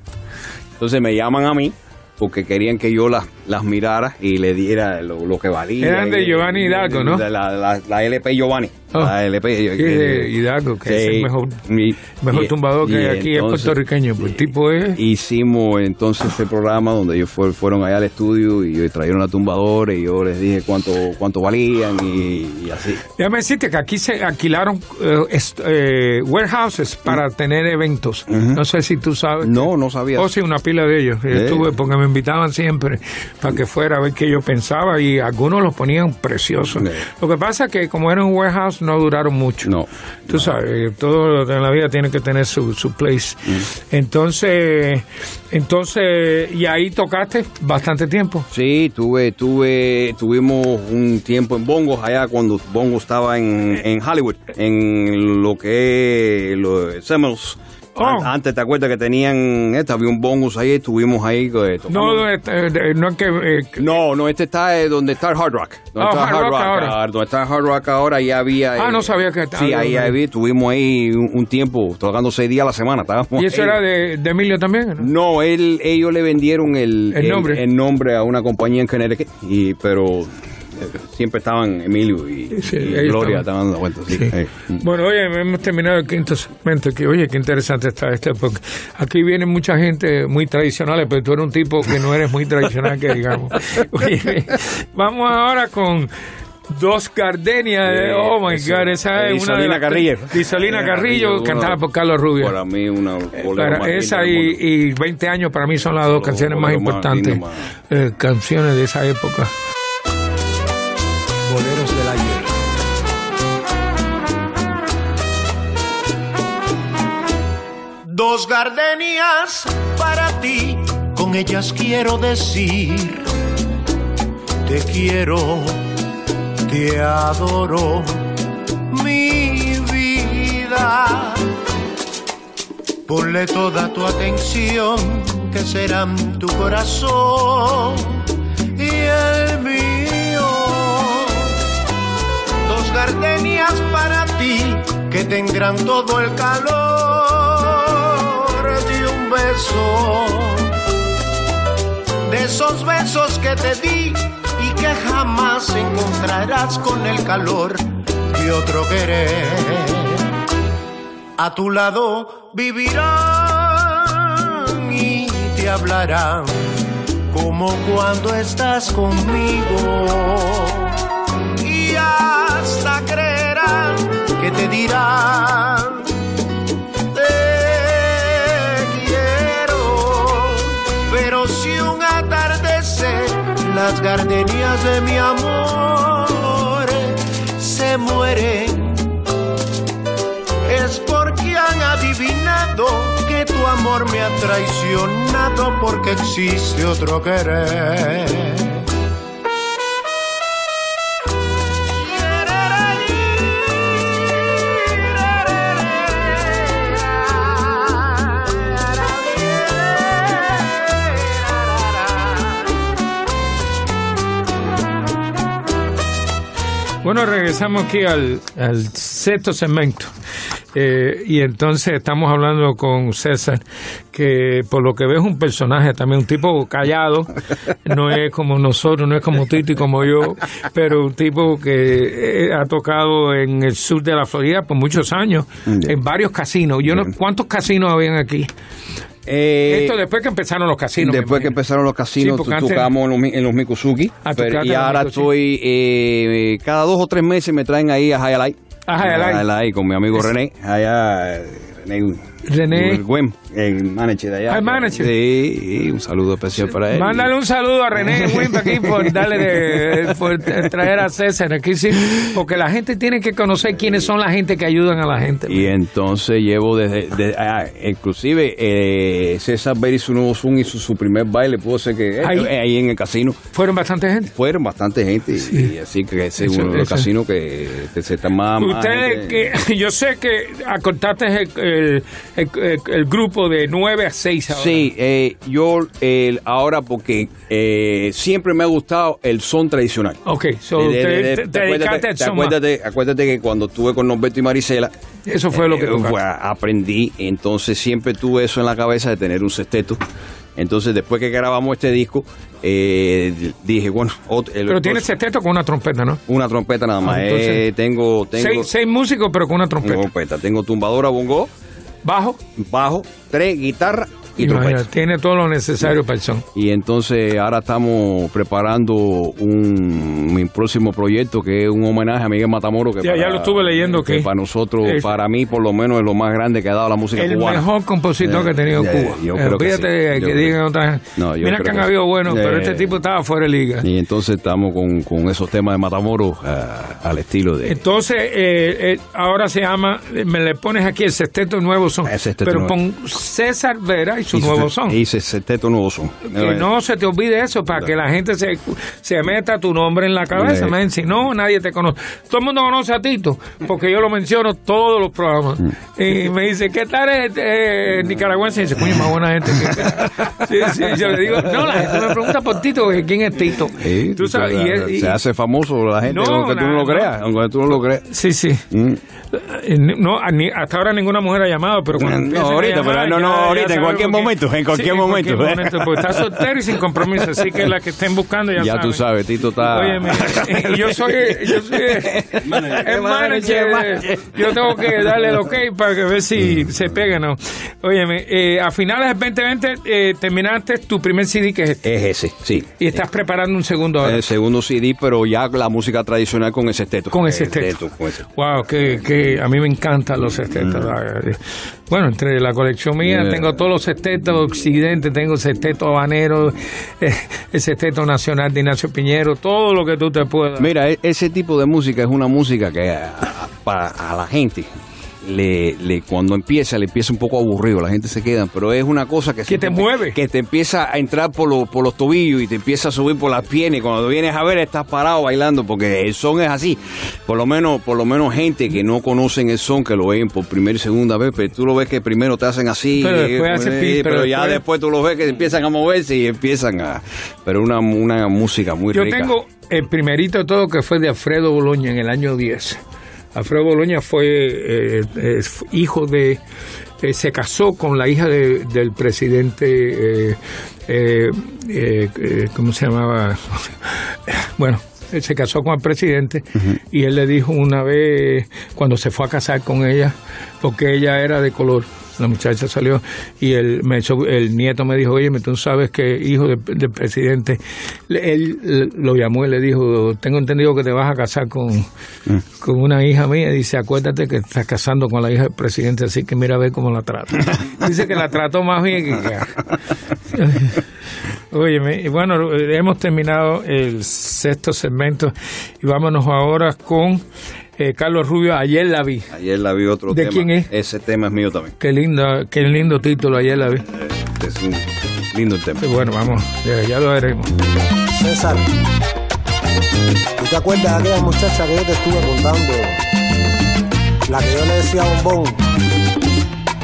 Speaker 2: Entonces me llaman a mí porque querían que yo las, las mirara y le diera lo, lo que valía.
Speaker 1: Eran de Giovanni Hidalgo, ¿no?
Speaker 2: La, la- la LP Giovanni.
Speaker 1: Oh.
Speaker 2: La LP.
Speaker 1: Sí, de Hidalgo, que es el mejor,
Speaker 2: Y-
Speaker 1: mejor
Speaker 2: y-
Speaker 1: tumbador que hay aquí,
Speaker 2: entonces-
Speaker 1: es puertorriqueño. Pues el tipo es.
Speaker 2: Hicimos entonces este programa donde ellos fue- fueron allá al estudio y trajeron a tumbadores y yo les dije cuánto cuánto valían y, y así.
Speaker 1: Ya me deciste que aquí se alquilaron eh, est- eh, warehouses para tener eventos. No sé si tú sabes.
Speaker 2: No, no sabía.
Speaker 1: Oh, sí, una pila de ellos. Yo
Speaker 2: Eh.
Speaker 1: Estuve porque me invitaban siempre para que fuera a ver qué yo pensaba y algunos los ponían preciosos. Lo que pasa es que como era un warehouse no duraron mucho.
Speaker 2: No.
Speaker 1: Tú sabes, todo en la vida tiene que tener su, su place.
Speaker 2: Mm.
Speaker 1: Entonces, entonces, y ahí tocaste bastante tiempo.
Speaker 2: Sí, tuve, tuve, tuvimos un tiempo en Bongos allá cuando Bongo estaba en, en Hollywood, en lo que es lo, Seminoles,
Speaker 1: Oh.
Speaker 2: An- Antes, ¿te acuerdas que tenían, este, había un bonus ahí, estuvimos ahí. eh, tocando.
Speaker 1: No, eh, eh, no es que... eh,
Speaker 2: No, no, este está eh, donde está el Hard Rock. Donde
Speaker 1: Ah,
Speaker 2: está el
Speaker 1: Hard Rock ahora.
Speaker 2: ah, Donde está el Hard Rock ahora ya había...
Speaker 1: Ah, no sabía que estaba-
Speaker 2: Sí, ahí, ahí estuvimos ahí un, un tiempo, tocando seis días a la semana. Estábamos
Speaker 1: ¿Y eso
Speaker 2: ahí.
Speaker 1: era de, de Emilio también? ¿no?
Speaker 2: No, él, ellos le vendieron el,
Speaker 1: El nombre.
Speaker 2: el nombre a una compañía en Connecticut, y, pero siempre estaban Emilio y,
Speaker 1: Sí,
Speaker 2: y
Speaker 1: ellos
Speaker 2: Gloria,
Speaker 1: estaban.
Speaker 2: dando vueltas. sí.
Speaker 1: Sí.
Speaker 2: Eh,
Speaker 1: Bueno, oye, hemos terminado el quinto segmento. Que, oye, qué interesante está este, porque aquí viene mucha gente muy tradicional, pero tú eres un tipo que no eres muy tradicional, que digamos. Oye, vamos ahora con Dos Gardenias.
Speaker 2: Sí,
Speaker 1: oh my
Speaker 2: eso.
Speaker 1: God, esa
Speaker 2: Eh,
Speaker 1: es una de las-
Speaker 2: Carrillo.
Speaker 1: Isolina Carrillo, cantada por Carlos Rubio.
Speaker 2: Para mí, una bolero
Speaker 1: Para esa y, y 20 años para mí son las dos canciones más importantes,
Speaker 2: más-
Speaker 1: eh, canciones de esa época.
Speaker 4: Boleros del ayer.
Speaker 5: Dos gardenias para ti, con ellas quiero decir, te quiero, te adoro, mi vida. Ponle toda tu atención, que serán tu corazón y el mío. Que tendrán todo el calor de un beso. De esos besos que te di y que jamás encontrarás con el calor de otro querer. A tu lado vivirán y te hablarán como cuando estás conmigo y hasta creerán que te dirán te quiero pero si un atardecer las gardenias de mi amor se mueren es porque han adivinado que tu amor me ha traicionado porque existe otro querer.
Speaker 1: Bueno, regresamos aquí al, al sexto segmento. Eh, y entonces estamos hablando con César, que por lo que veo es un personaje también, un tipo callado, no es como nosotros, no es como Titi, como yo, pero un tipo que eh, ha tocado en el sur de la Florida por muchos años, en varios casinos. Yo no, ¿Cuántos casinos habían aquí?
Speaker 2: Eh,
Speaker 1: Esto después que empezaron los casinos.
Speaker 2: Después que empezaron los casinos,
Speaker 1: Sí,
Speaker 2: tocamos en los, en los Mikusuki.
Speaker 1: Ah,
Speaker 2: pero- y ahora estoy, eh, cada dos o tres meses me traen ahí a Highlight.
Speaker 1: A Highlight.
Speaker 2: con mi amigo René. Allá, eh, René.
Speaker 1: René.
Speaker 2: Güem, el manager de allá.
Speaker 1: Ah, el manager.
Speaker 2: Sí, un saludo especial para él.
Speaker 1: Mándale un saludo a René Wimp aquí por darle de, por traer a César aquí sí, porque la gente tiene que conocer quiénes son la gente que ayudan a la gente.
Speaker 2: Y entonces llevo desde, de- ah, inclusive eh, César hizo un nuevo Zoom hizo su primer baile, pudo ser que eh,
Speaker 1: Ahí.
Speaker 2: eh, ahí en el casino.
Speaker 1: Fueron bastante gente.
Speaker 2: Fueron bastante gente y así que ese es uno de los casinos que, que se está más,
Speaker 1: Ustedes, que yo sé que acortaste el, el, el- el- el grupo de 9 a 6 ahora.
Speaker 2: Sí, eh, yo eh, ahora porque eh, siempre me ha gustado el son tradicional.
Speaker 1: Ok, so
Speaker 2: De- de-
Speaker 1: te,
Speaker 2: de-
Speaker 1: te-
Speaker 2: te
Speaker 1: te
Speaker 2: acuérdate-
Speaker 1: dedicaste al
Speaker 2: te
Speaker 1: son más.
Speaker 2: acuérdate, acuérdate que cuando estuve con Norberto y Marisela,
Speaker 1: Eso fue lo que
Speaker 2: eh, fue- aprendí, entonces siempre tuve eso en la cabeza de tener un sexteto. Entonces después que grabamos este disco, eh, dije, bueno, ot- el-
Speaker 1: Pero tienes sexteto con una trompeta, ¿no?
Speaker 2: una trompeta nada más.
Speaker 1: Ah, entonces-
Speaker 2: Eh, tengo tengo
Speaker 1: Seis, seis músicos, pero con una
Speaker 2: una
Speaker 1: trompeta.
Speaker 2: trompeta. Tengo tumbadora, bongo,
Speaker 1: Bajo.
Speaker 2: bajo, tres, guitarra
Speaker 1: tiene todo lo necesario para el son.
Speaker 2: Y entonces ahora estamos preparando un mi próximo proyecto que es un homenaje a Miguel Matamoro. Que
Speaker 1: Ya- ya lo estuve leyendo que-
Speaker 2: para nosotros, para mí por lo menos es lo más grande que ha dado la música
Speaker 1: El
Speaker 2: cubana.
Speaker 1: mejor compositor
Speaker 2: Eh,
Speaker 1: que ha tenido
Speaker 2: eh,
Speaker 1: Cuba.
Speaker 2: yo
Speaker 1: Eh,
Speaker 2: que
Speaker 1: Fíjate
Speaker 2: sí,
Speaker 1: que, digan otras.
Speaker 2: No,
Speaker 1: Mira que han habido
Speaker 2: sí.
Speaker 1: buenos, pero
Speaker 2: Eh,
Speaker 1: este tipo estaba fuera de liga.
Speaker 2: Y entonces estamos con, con esos temas de Matamoro ah, al estilo de...
Speaker 1: Entonces, eh, eh, ahora se llama, me le pones aquí el sexteto nuevo son,
Speaker 2: El sexteto
Speaker 1: pero
Speaker 2: nuevo.
Speaker 1: pon César Vera y y su nuevo son.
Speaker 2: Y ese sexteto nuevo son.
Speaker 1: Que no se te olvide eso para que la gente se, se meta tu nombre en la cabeza, man. si no, nadie te conoce. Todo el mundo conoce a Tito, porque yo lo menciono todos los programas.
Speaker 2: Mm.
Speaker 1: Y me dice, ¿qué tal es eh, nicaragüense? Y dice, coño, más buena gente que... Sí, sí, yo le digo, no, la gente me pregunta por Tito, ¿quién es Tito?
Speaker 2: Sí,
Speaker 1: Tú sabes, y es- y-
Speaker 2: se hace famoso la gente,
Speaker 1: No,
Speaker 2: aunque tú no lo creas, aunque tú no lo creas.
Speaker 1: Sí, sí.
Speaker 2: Mm.
Speaker 1: Eh, No, hasta ahora ninguna mujer ha llamado, pero cuando
Speaker 2: No, ahorita,
Speaker 1: llamar,
Speaker 2: pero no, no, ahorita, en cualquier momento, en cualquier momento,
Speaker 1: cualquier
Speaker 2: ¿eh?
Speaker 1: momento, porque está soltero y sin compromiso, así que la que estén buscando ya,
Speaker 2: Ya tú sabes, Tito está...
Speaker 1: Oye, yo soy, yo soy el manager,
Speaker 2: manager.
Speaker 1: yo tengo que darle el ok para que ver si se pega o no. Óyeme, eh, a finales del 2020 eh, terminaste tu primer CD que es este,
Speaker 2: Es ese, sí.
Speaker 1: y estás preparando un segundo ahora.
Speaker 2: El segundo CD, pero ya la música tradicional con ese teto.
Speaker 1: Con ese
Speaker 2: con ese.
Speaker 1: Wow, que, que a mí me encantan los sextetos. Bueno, entre la colección mía
Speaker 2: Yeah.
Speaker 1: tengo todos los sextetos occidente, tengo el sexteto habanero, el sexteto nacional de Ignacio Piñero, todo lo que tú te puedas.
Speaker 2: Mira, e- ese tipo de música es una música que para a la gente le, le cuando empieza le empieza un poco aburrido, la gente se queda, pero es una cosa que,
Speaker 1: Que te mueve.
Speaker 2: que te empieza a entrar por, los por los tobillos y te empieza a subir por las piernas y cuando vienes a ver estás parado bailando porque el son es así. Por lo menos por lo menos gente que no conocen el son que lo ven por primera y segunda vez, pero tú lo ves que primero te hacen así,
Speaker 1: Pero después
Speaker 2: eh,
Speaker 1: hace
Speaker 2: eh, pero,
Speaker 1: pero
Speaker 2: ya
Speaker 1: después-
Speaker 2: después tú los ves que empiezan a moverse y empiezan a pero una una música muy
Speaker 1: Yo
Speaker 2: rica.
Speaker 1: tengo el primerito de todo que fue de Alfredo Boloña en el año 10. Alfredo Boloña fue eh, eh, hijo de... eh, se casó con la hija de- del presidente... ¿Cómo se llamaba? bueno, él se casó con el presidente y él le dijo una vez, cuando se fue a casar con ella, porque ella era de color, la muchacha salió y el, me hizo- el nieto me dijo, oye, tú sabes que hijo de- del presidente, él lo llamó y le dijo, tengo entendido que te vas a casar con, con una hija mía. Y dice, acuérdate que estás casando con la hija del presidente, así que mira a ver cómo la trata. dice que la trató más bien que... Y bueno, hemos terminado el sexto segmento y vámonos ahora con eh, Carlos Rubio. Ayer la vi.
Speaker 2: Ayer la vi otro
Speaker 1: ¿De
Speaker 2: tema.
Speaker 1: quién es?
Speaker 2: Ese tema es mío también.
Speaker 1: Qué lindo, qué lindo título. Ayer la vi.
Speaker 2: Este es un lindo tema.
Speaker 1: Y bueno, vamos, ya, ya lo veremos.
Speaker 6: César, ¿tú te acuerdas de aquella muchacha que yo te estuve contando? La que yo le decía bombón.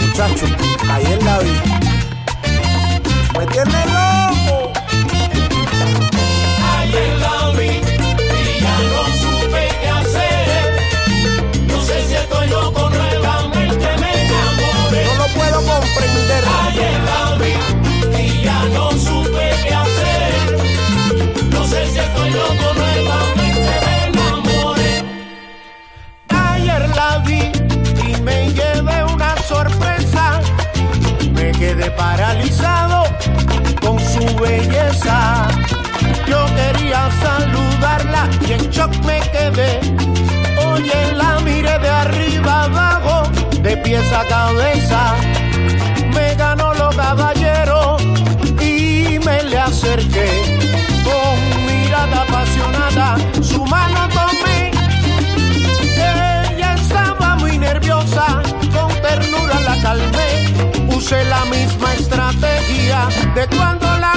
Speaker 6: Muchacho, ayer la vi. ¿Me entiendes, loco?
Speaker 3: Ayer la vi y ya no supe qué hacer. No sé si estoy loco, nuevamente me enamoré. Ayer la vi y me
Speaker 5: llevé una sorpresa. Me quedé paralizado con su belleza. Yo quería saludarla y en shock me quedé. Oye, la miré de arriba abajo, de pies a cabeza. Caballeros y me le acerqué. Con mirada apasionada, su mano tomé. Ella estaba muy nerviosa, con ternura la calmé. Usé la misma estrategia de cuando la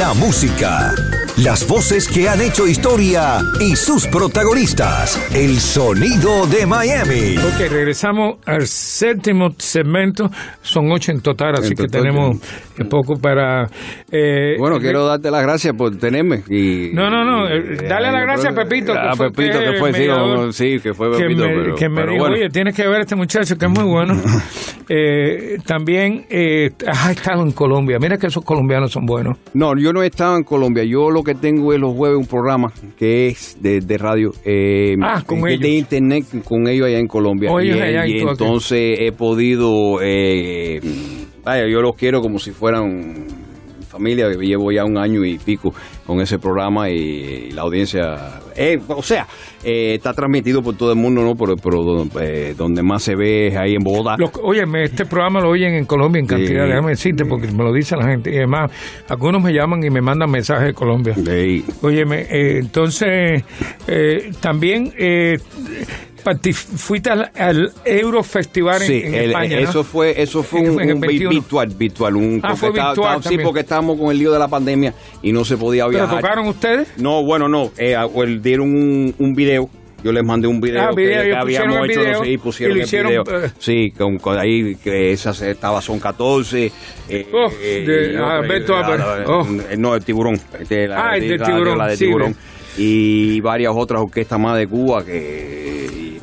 Speaker 3: La
Speaker 4: música, las voces que han hecho historia y sus protagonistas. El sonido de Miami.
Speaker 1: Ok, regresamos al séptimo segmento. Son ocho en total, así
Speaker 2: En
Speaker 1: que
Speaker 2: total,
Speaker 1: tenemos eh, poco para... eh,
Speaker 2: Bueno, quiero darte las gracias por tenerme. Y,
Speaker 1: No, no, no, eh,
Speaker 2: y-
Speaker 1: dale las gracias a Pepito, que
Speaker 2: A
Speaker 1: fue-
Speaker 2: Pepito,
Speaker 1: que
Speaker 2: que fue,
Speaker 1: es
Speaker 2: sí,
Speaker 1: mediador.
Speaker 2: no, sí, que fue
Speaker 1: que
Speaker 2: Pepito.
Speaker 1: me,
Speaker 2: pero,
Speaker 1: que me
Speaker 2: pero
Speaker 1: dijo,
Speaker 2: bueno.
Speaker 1: oye, tienes que ver a este muchacho que es muy bueno. Eh, también eh, has estado en Colombia. Mira que esos colombianos son buenos.
Speaker 2: No, yo no he estado en Colombia. Yo lo que tengo es los jueves un programa que es de, de radio. eh,
Speaker 1: Ah, con
Speaker 2: que es
Speaker 1: ellos.
Speaker 2: De internet con ellos allá en Colombia. Y
Speaker 1: allá y
Speaker 2: entonces he podido. eh, vaya, yo los quiero como si fueran familia, llevo ya un año y pico con ese programa y, la audiencia, eh, o sea, eh, está transmitido por todo el mundo, ¿no? Pero, pero eh, donde más se ve es ahí en Bogotá.
Speaker 1: Los- óyeme, este programa lo oyen en Colombia en cantidad,
Speaker 2: Sí.
Speaker 1: déjame decirte, porque me lo dice la gente. Y además, algunos me llaman y me mandan mensajes de Colombia.
Speaker 2: Sí.
Speaker 1: Óyeme, eh, entonces, eh, también eh, fuiste al, al Eurofestival en,
Speaker 2: Sí,
Speaker 1: en
Speaker 2: el-
Speaker 1: España, ¿no?
Speaker 2: eso fue eso fue un,
Speaker 1: en el
Speaker 2: un vi-
Speaker 1: 21.
Speaker 2: virtual, virtual, un
Speaker 1: Ah,
Speaker 2: porque
Speaker 1: fue
Speaker 2: estaba-
Speaker 1: virtual
Speaker 2: estaba- sí, porque estábamos con el lío de la pandemia y no se podía
Speaker 1: ¿Pero
Speaker 2: viajar.
Speaker 1: tocaron ustedes?
Speaker 2: No, bueno, no, eh, dieron un, un video. Yo les mandé un video
Speaker 1: Ah,
Speaker 2: que,
Speaker 1: video,
Speaker 2: que
Speaker 1: y
Speaker 2: habíamos
Speaker 1: el
Speaker 2: hecho,
Speaker 1: video,
Speaker 2: no sé, y pusieron
Speaker 1: y lo
Speaker 2: el
Speaker 1: hicieron,
Speaker 2: video.
Speaker 1: eh.
Speaker 2: Sí, con, con ahí que esas estaba son 14. eh,
Speaker 1: Uf,
Speaker 2: eh,
Speaker 1: de
Speaker 2: eh, la-
Speaker 1: Oh.
Speaker 2: eh, No, el tiburón. este, la,
Speaker 1: Ah, el del
Speaker 2: la-
Speaker 1: Tiburón,
Speaker 2: La de tiburón. Y varias otras orquestas más de Cuba que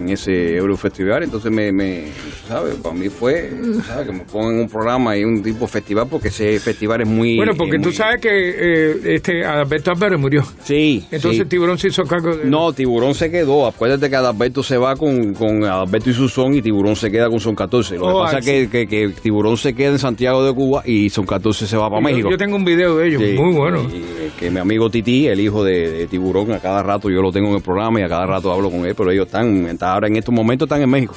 Speaker 2: en ese Eurofestival. Entonces, me, me ¿sabes? Para mí fue, ¿sabes? Que me pongan un programa y un tipo de festival porque ese festival es muy.
Speaker 1: Bueno, porque tú
Speaker 2: muy-
Speaker 1: sabes que eh, este Alberto Álvarez murió.
Speaker 2: Sí.
Speaker 1: Entonces
Speaker 2: sí.
Speaker 1: tiburón se hizo cargo de...
Speaker 2: No, Tiburón se quedó. Acuérdate que Adalberto se va con, con Adalberto y su son y Tiburón se queda con Son 14. Lo
Speaker 1: Oh,
Speaker 2: que pasa
Speaker 1: ah,
Speaker 2: es que, que, que Tiburón se queda en Santiago de Cuba y Son 14 se va para
Speaker 1: Yo-
Speaker 2: México.
Speaker 1: Yo tengo un video de ellos,
Speaker 2: Sí,
Speaker 1: muy bueno.
Speaker 2: y, eh, que mi amigo Titi, el hijo de, de Tiburón, a cada rato yo lo tengo en el programa y a cada rato hablo con él, pero ellos están, están ahora en estos momentos están en México.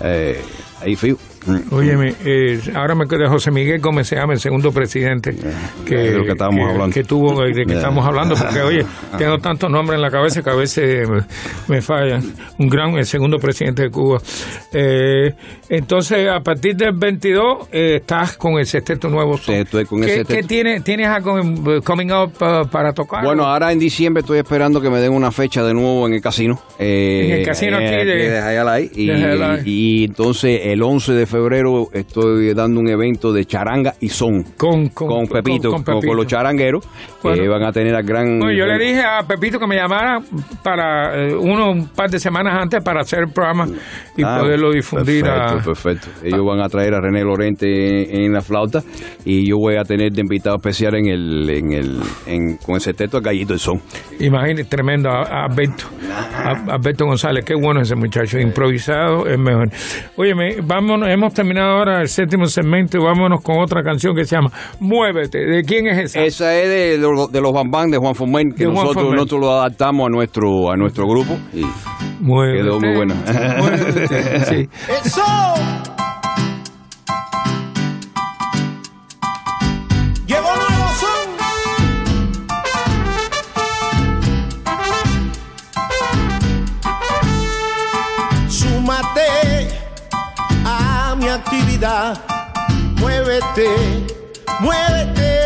Speaker 2: Eh, ahí fío.
Speaker 1: Óyeme, eh, ahora me queda José Miguel Gómez, se llama el segundo presidente que,
Speaker 2: de lo que estábamos
Speaker 1: que-
Speaker 2: hablando.
Speaker 1: que tuvo, de que
Speaker 2: Ya.
Speaker 1: estamos hablando, porque oye, tengo tantos nombres en la cabeza que a veces me, me fallan. Un gran, el segundo presidente de Cuba. Eh, entonces, a partir del 22, eh, estás con el sexteto nuevo.
Speaker 2: Sí, estoy con el
Speaker 1: ¿Qué,
Speaker 2: sexteto.
Speaker 1: ¿qué tiene, tienes algo eh, coming up uh, para tocar?
Speaker 2: Bueno, ahora en diciembre estoy esperando que me den una fecha de nuevo en el casino. eh,
Speaker 1: En el casino aquí de-
Speaker 2: de Jayalay. Y,
Speaker 1: de
Speaker 2: y entonces el 11 de febrero estoy dando un evento de charanga y son.
Speaker 1: con,
Speaker 2: Con, Pepito,
Speaker 1: con-
Speaker 2: los charangueros,
Speaker 1: Bueno.
Speaker 2: que van a tener al gran...
Speaker 1: Bueno, yo le dije a Pepito que me llamara para eh, uno un par de semanas antes para hacer el programa y
Speaker 2: Ah,
Speaker 1: poderlo difundir
Speaker 2: perfecto,
Speaker 1: a...
Speaker 2: perfecto. Ellos van a traer a René Lorente en, en la flauta y yo voy a tener de invitado especial en el, en el, en, con el sexteto a Gallito el Son.
Speaker 1: Imagínate, tremendo, a, a Alberto. A- Alberto González, qué bueno ese muchacho, improvisado es mejor. Óyeme, vámonos, hemos terminado ahora el séptimo segmento y vámonos con otra canción que se llama Muévete. ¿De quién es esa?
Speaker 2: Esa es de, los- de los Bambán de Juan Formen, que
Speaker 1: De Juan
Speaker 2: nosotros, nosotros lo adaptamos a nuestro, a nuestro grupo. Y
Speaker 1: Muévete.
Speaker 2: quedó muy buena.
Speaker 1: Muévete, sí.
Speaker 5: Muévete, muévete.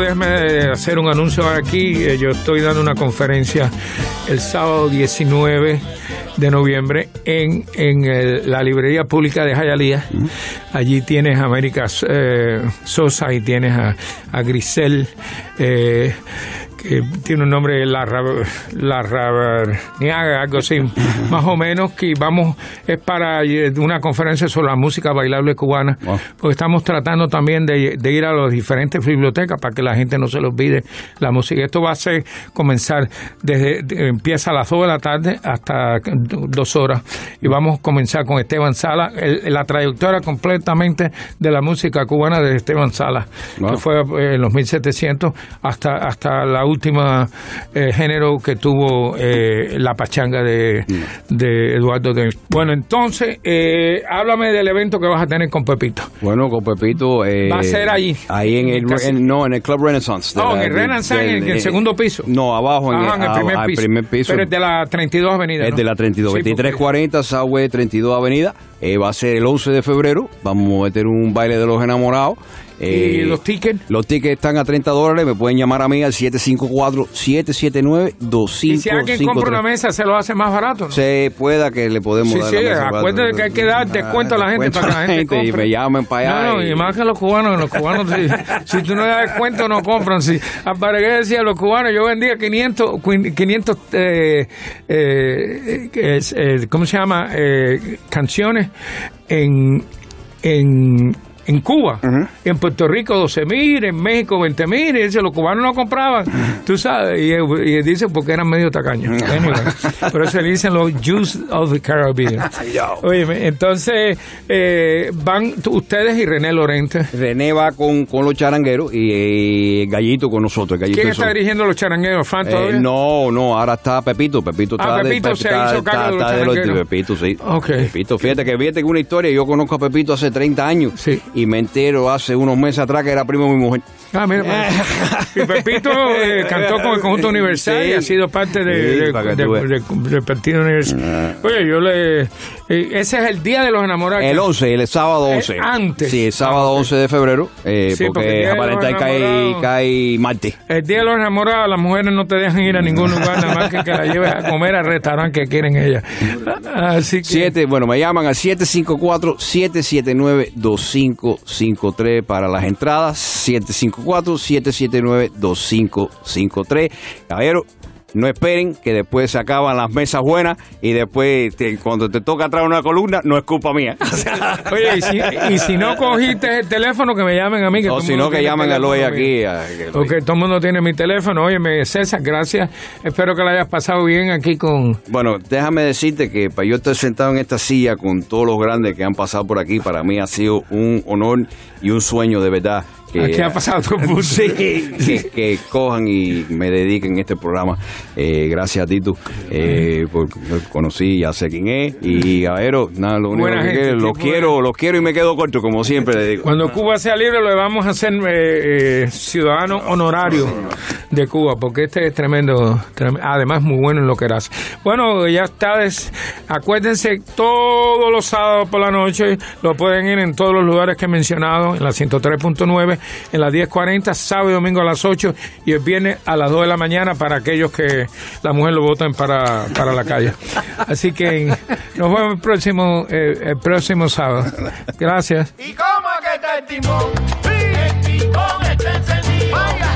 Speaker 1: Déjame hacer un anuncio aquí. Eh, Yo estoy dando una conferencia el sábado 19 de noviembre en, en el- la librería pública de Jayalía. Allí tienes a América eh, Sosa y tienes a, a Grisel. eh, que tiene un nombre la la Raberniaga, algo así, más o menos que vamos es para eh, una conferencia sobre la música bailable cubana,
Speaker 2: Wow.
Speaker 1: porque estamos tratando también de, de ir a las diferentes bibliotecas para que la gente no se le olvide la música. Esto va a ser comenzar desde de- empieza a las 2 de la tarde hasta dos horas y vamos a comenzar con Esteban Sala, el- la trayectoria completamente de la música cubana de Esteban Sala,
Speaker 2: Wow.
Speaker 1: que fue eh, en los 1700 hasta hasta la última eh, género que tuvo eh, la pachanga de, de Eduardo bueno entonces eh, háblame del evento que vas a tener con Pepito
Speaker 2: Bueno, con Pepito. eh,
Speaker 1: Va a ser ahí.
Speaker 2: Ahí en el. En- no, en el Club Renaissance.
Speaker 1: No, en el
Speaker 2: de-
Speaker 1: Renaissance,
Speaker 2: del-
Speaker 1: en el
Speaker 2: eh,
Speaker 1: segundo piso.
Speaker 2: No, abajo en,
Speaker 1: en el primer piso.
Speaker 2: primer piso.
Speaker 1: pero es de la 32 avenida
Speaker 2: Es
Speaker 1: ¿no?
Speaker 2: de la 32,
Speaker 1: Sí, porque-
Speaker 2: 2340 Southwest 32 Avenida. Eh, va a ser el 11 de febrero. Vamos a meter un baile de los enamorados.
Speaker 1: ¿Y
Speaker 2: Eh,
Speaker 1: los tickets?
Speaker 2: Los tickets están a 30 dólares. Me pueden llamar a mí al 754-779-2553.
Speaker 1: y si alguien compra una mesa se lo hace más barato ¿no?
Speaker 2: Se pueda que le podemos
Speaker 1: Sí,
Speaker 2: dar
Speaker 1: sí, acuérdate que hay que dar descuento a la gente para que la gente compre.
Speaker 2: Y me llamen para allá.
Speaker 1: No, no, y más que los cubanos, los cubanos, si, si tú no le das descuento, no compran. Si, para que decía los cubanos, yo vendía 500, cuin- 500 eh, eh, eh, ¿cómo se llama? Eh, canciones en, en, en Cuba. En Puerto Rico 12 mil, en México 20 mil, y dice, los cubanos no compraban, tú sabes, y, y dicen porque eran medio tacaños. Anyway, por eso le dicen los Jews of the Caribbean. Oye, entonces eh, van ustedes y René Lorente.
Speaker 2: René va con, con los charangueros y eh, Gallito con nosotros. Gallito
Speaker 1: ¿Quién
Speaker 2: y
Speaker 1: está dirigiendo los charangueros? ¿Fran
Speaker 2: Eh, no, no, ahora está Pepito. Pepito
Speaker 1: Ah,
Speaker 2: está
Speaker 1: Pepito
Speaker 2: de,
Speaker 1: se
Speaker 2: está-
Speaker 1: hizo cargo de los
Speaker 2: está de
Speaker 1: charangueros.
Speaker 2: Pepito, sí.
Speaker 1: Ok.
Speaker 2: Pepito, fíjate que fíjate que una historia. Yo conozco a Pepito hace 30 años
Speaker 1: Sí.
Speaker 2: Y me entero hace unos meses atrás que era primo de mi mujer.
Speaker 1: Ah, mira, pues. y Pepito eh, cantó con el conjunto universal
Speaker 2: Sí.
Speaker 1: y ha sido parte de,
Speaker 2: Sí,
Speaker 1: de-
Speaker 2: para que
Speaker 1: de- de- del partido universal. Oye, yo le. eh, ese es el día de los enamorados.
Speaker 2: El 11, el sábado 11.
Speaker 1: antes.
Speaker 2: Sí, el sábado
Speaker 1: Ah, ok.
Speaker 2: 11 de febrero. eh,
Speaker 1: Sí, porque
Speaker 2: aparentemente cae, cae martes.
Speaker 1: El día de los enamorados, las mujeres no te dejan ir a ningún lugar, nada más que que la lleves a comer al restaurante que quieren ellas. Así que.
Speaker 2: Siete, bueno, me llaman al 754-779-2553 para las entradas. 754-779-2553. Caballero, no esperen que después se acaban las mesas buenas y después te- cuando te toca traer una columna, no es culpa mía.
Speaker 1: Oye, y si, y si no cogiste el teléfono, que me llamen a mí. Que
Speaker 2: o si no, que llamen a
Speaker 1: mío.
Speaker 2: aquí. a- que Eloy-
Speaker 1: Ok, todo el mundo tiene mi teléfono. Óyeme, César, gracias. Espero que la hayas pasado bien aquí con...
Speaker 2: Bueno, déjame decirte que para yo estar sentado en esta silla con todos los grandes que han pasado por aquí, para mí ha sido un honor y un sueño de verdad. Que,
Speaker 1: Aquí ha pasado todo.
Speaker 2: Sí, que, que cojan y me dediquen este programa. Eh, gracias a Tito, eh, porque lo conocí, ya sé quién es. Y Gavero, nada, lo único
Speaker 1: Buena
Speaker 2: que
Speaker 1: gente,
Speaker 2: quiero, lo
Speaker 1: tipo
Speaker 2: quiero, lo quiero y me quedo corto, como siempre le digo.
Speaker 1: Cuando Cuba sea libre, le vamos a hacer eh, eh, ciudadano honorario de Cuba, porque este es tremendo, trem- además muy bueno en lo que hace. Bueno, ya está, des- acuérdense, todos los sábados por la noche lo pueden ir en todos los lugares que he mencionado, en la 103.9, en la 10.40, sábado y domingo a las 8 y el viernes a las 2 de la mañana para aquellos que la mujer lo voten para, para la calle. Así que nos vemos el próximo, eh, el próximo sábado. Gracias.
Speaker 5: ¿Y cómo que está el timón? El timón está encendido. Vaya,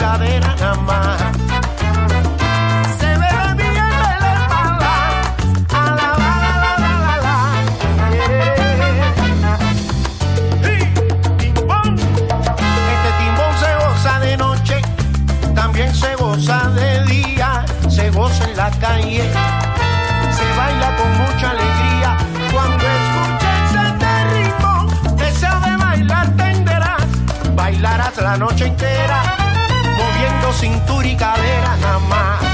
Speaker 5: nada más. Se ve la de la espalda, a la la la la la timbón. Este timbón se goza de noche, también se goza de día, se goza en la calle, se baila con mucha alegría cuando
Speaker 7: escuchas este ritmo, deseo de bailar tendrás, bailarás la noche entera cintura y
Speaker 5: cadera nada más.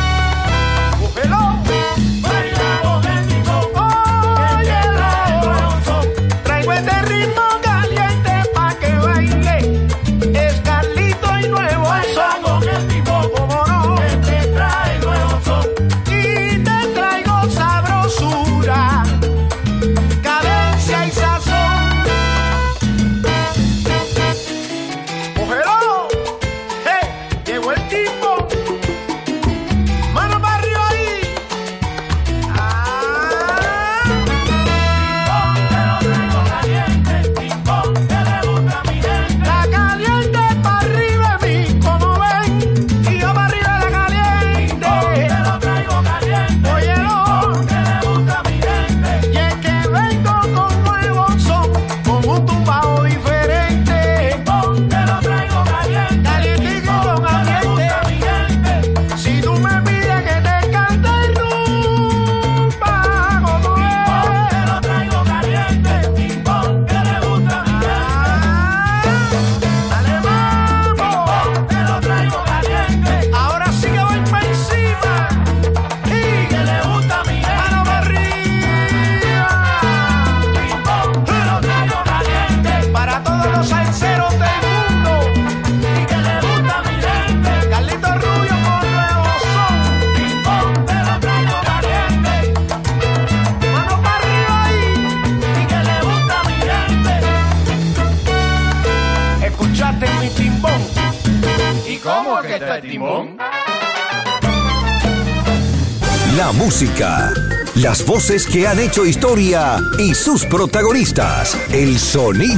Speaker 5: que han hecho historia y sus protagonistas. El sonido.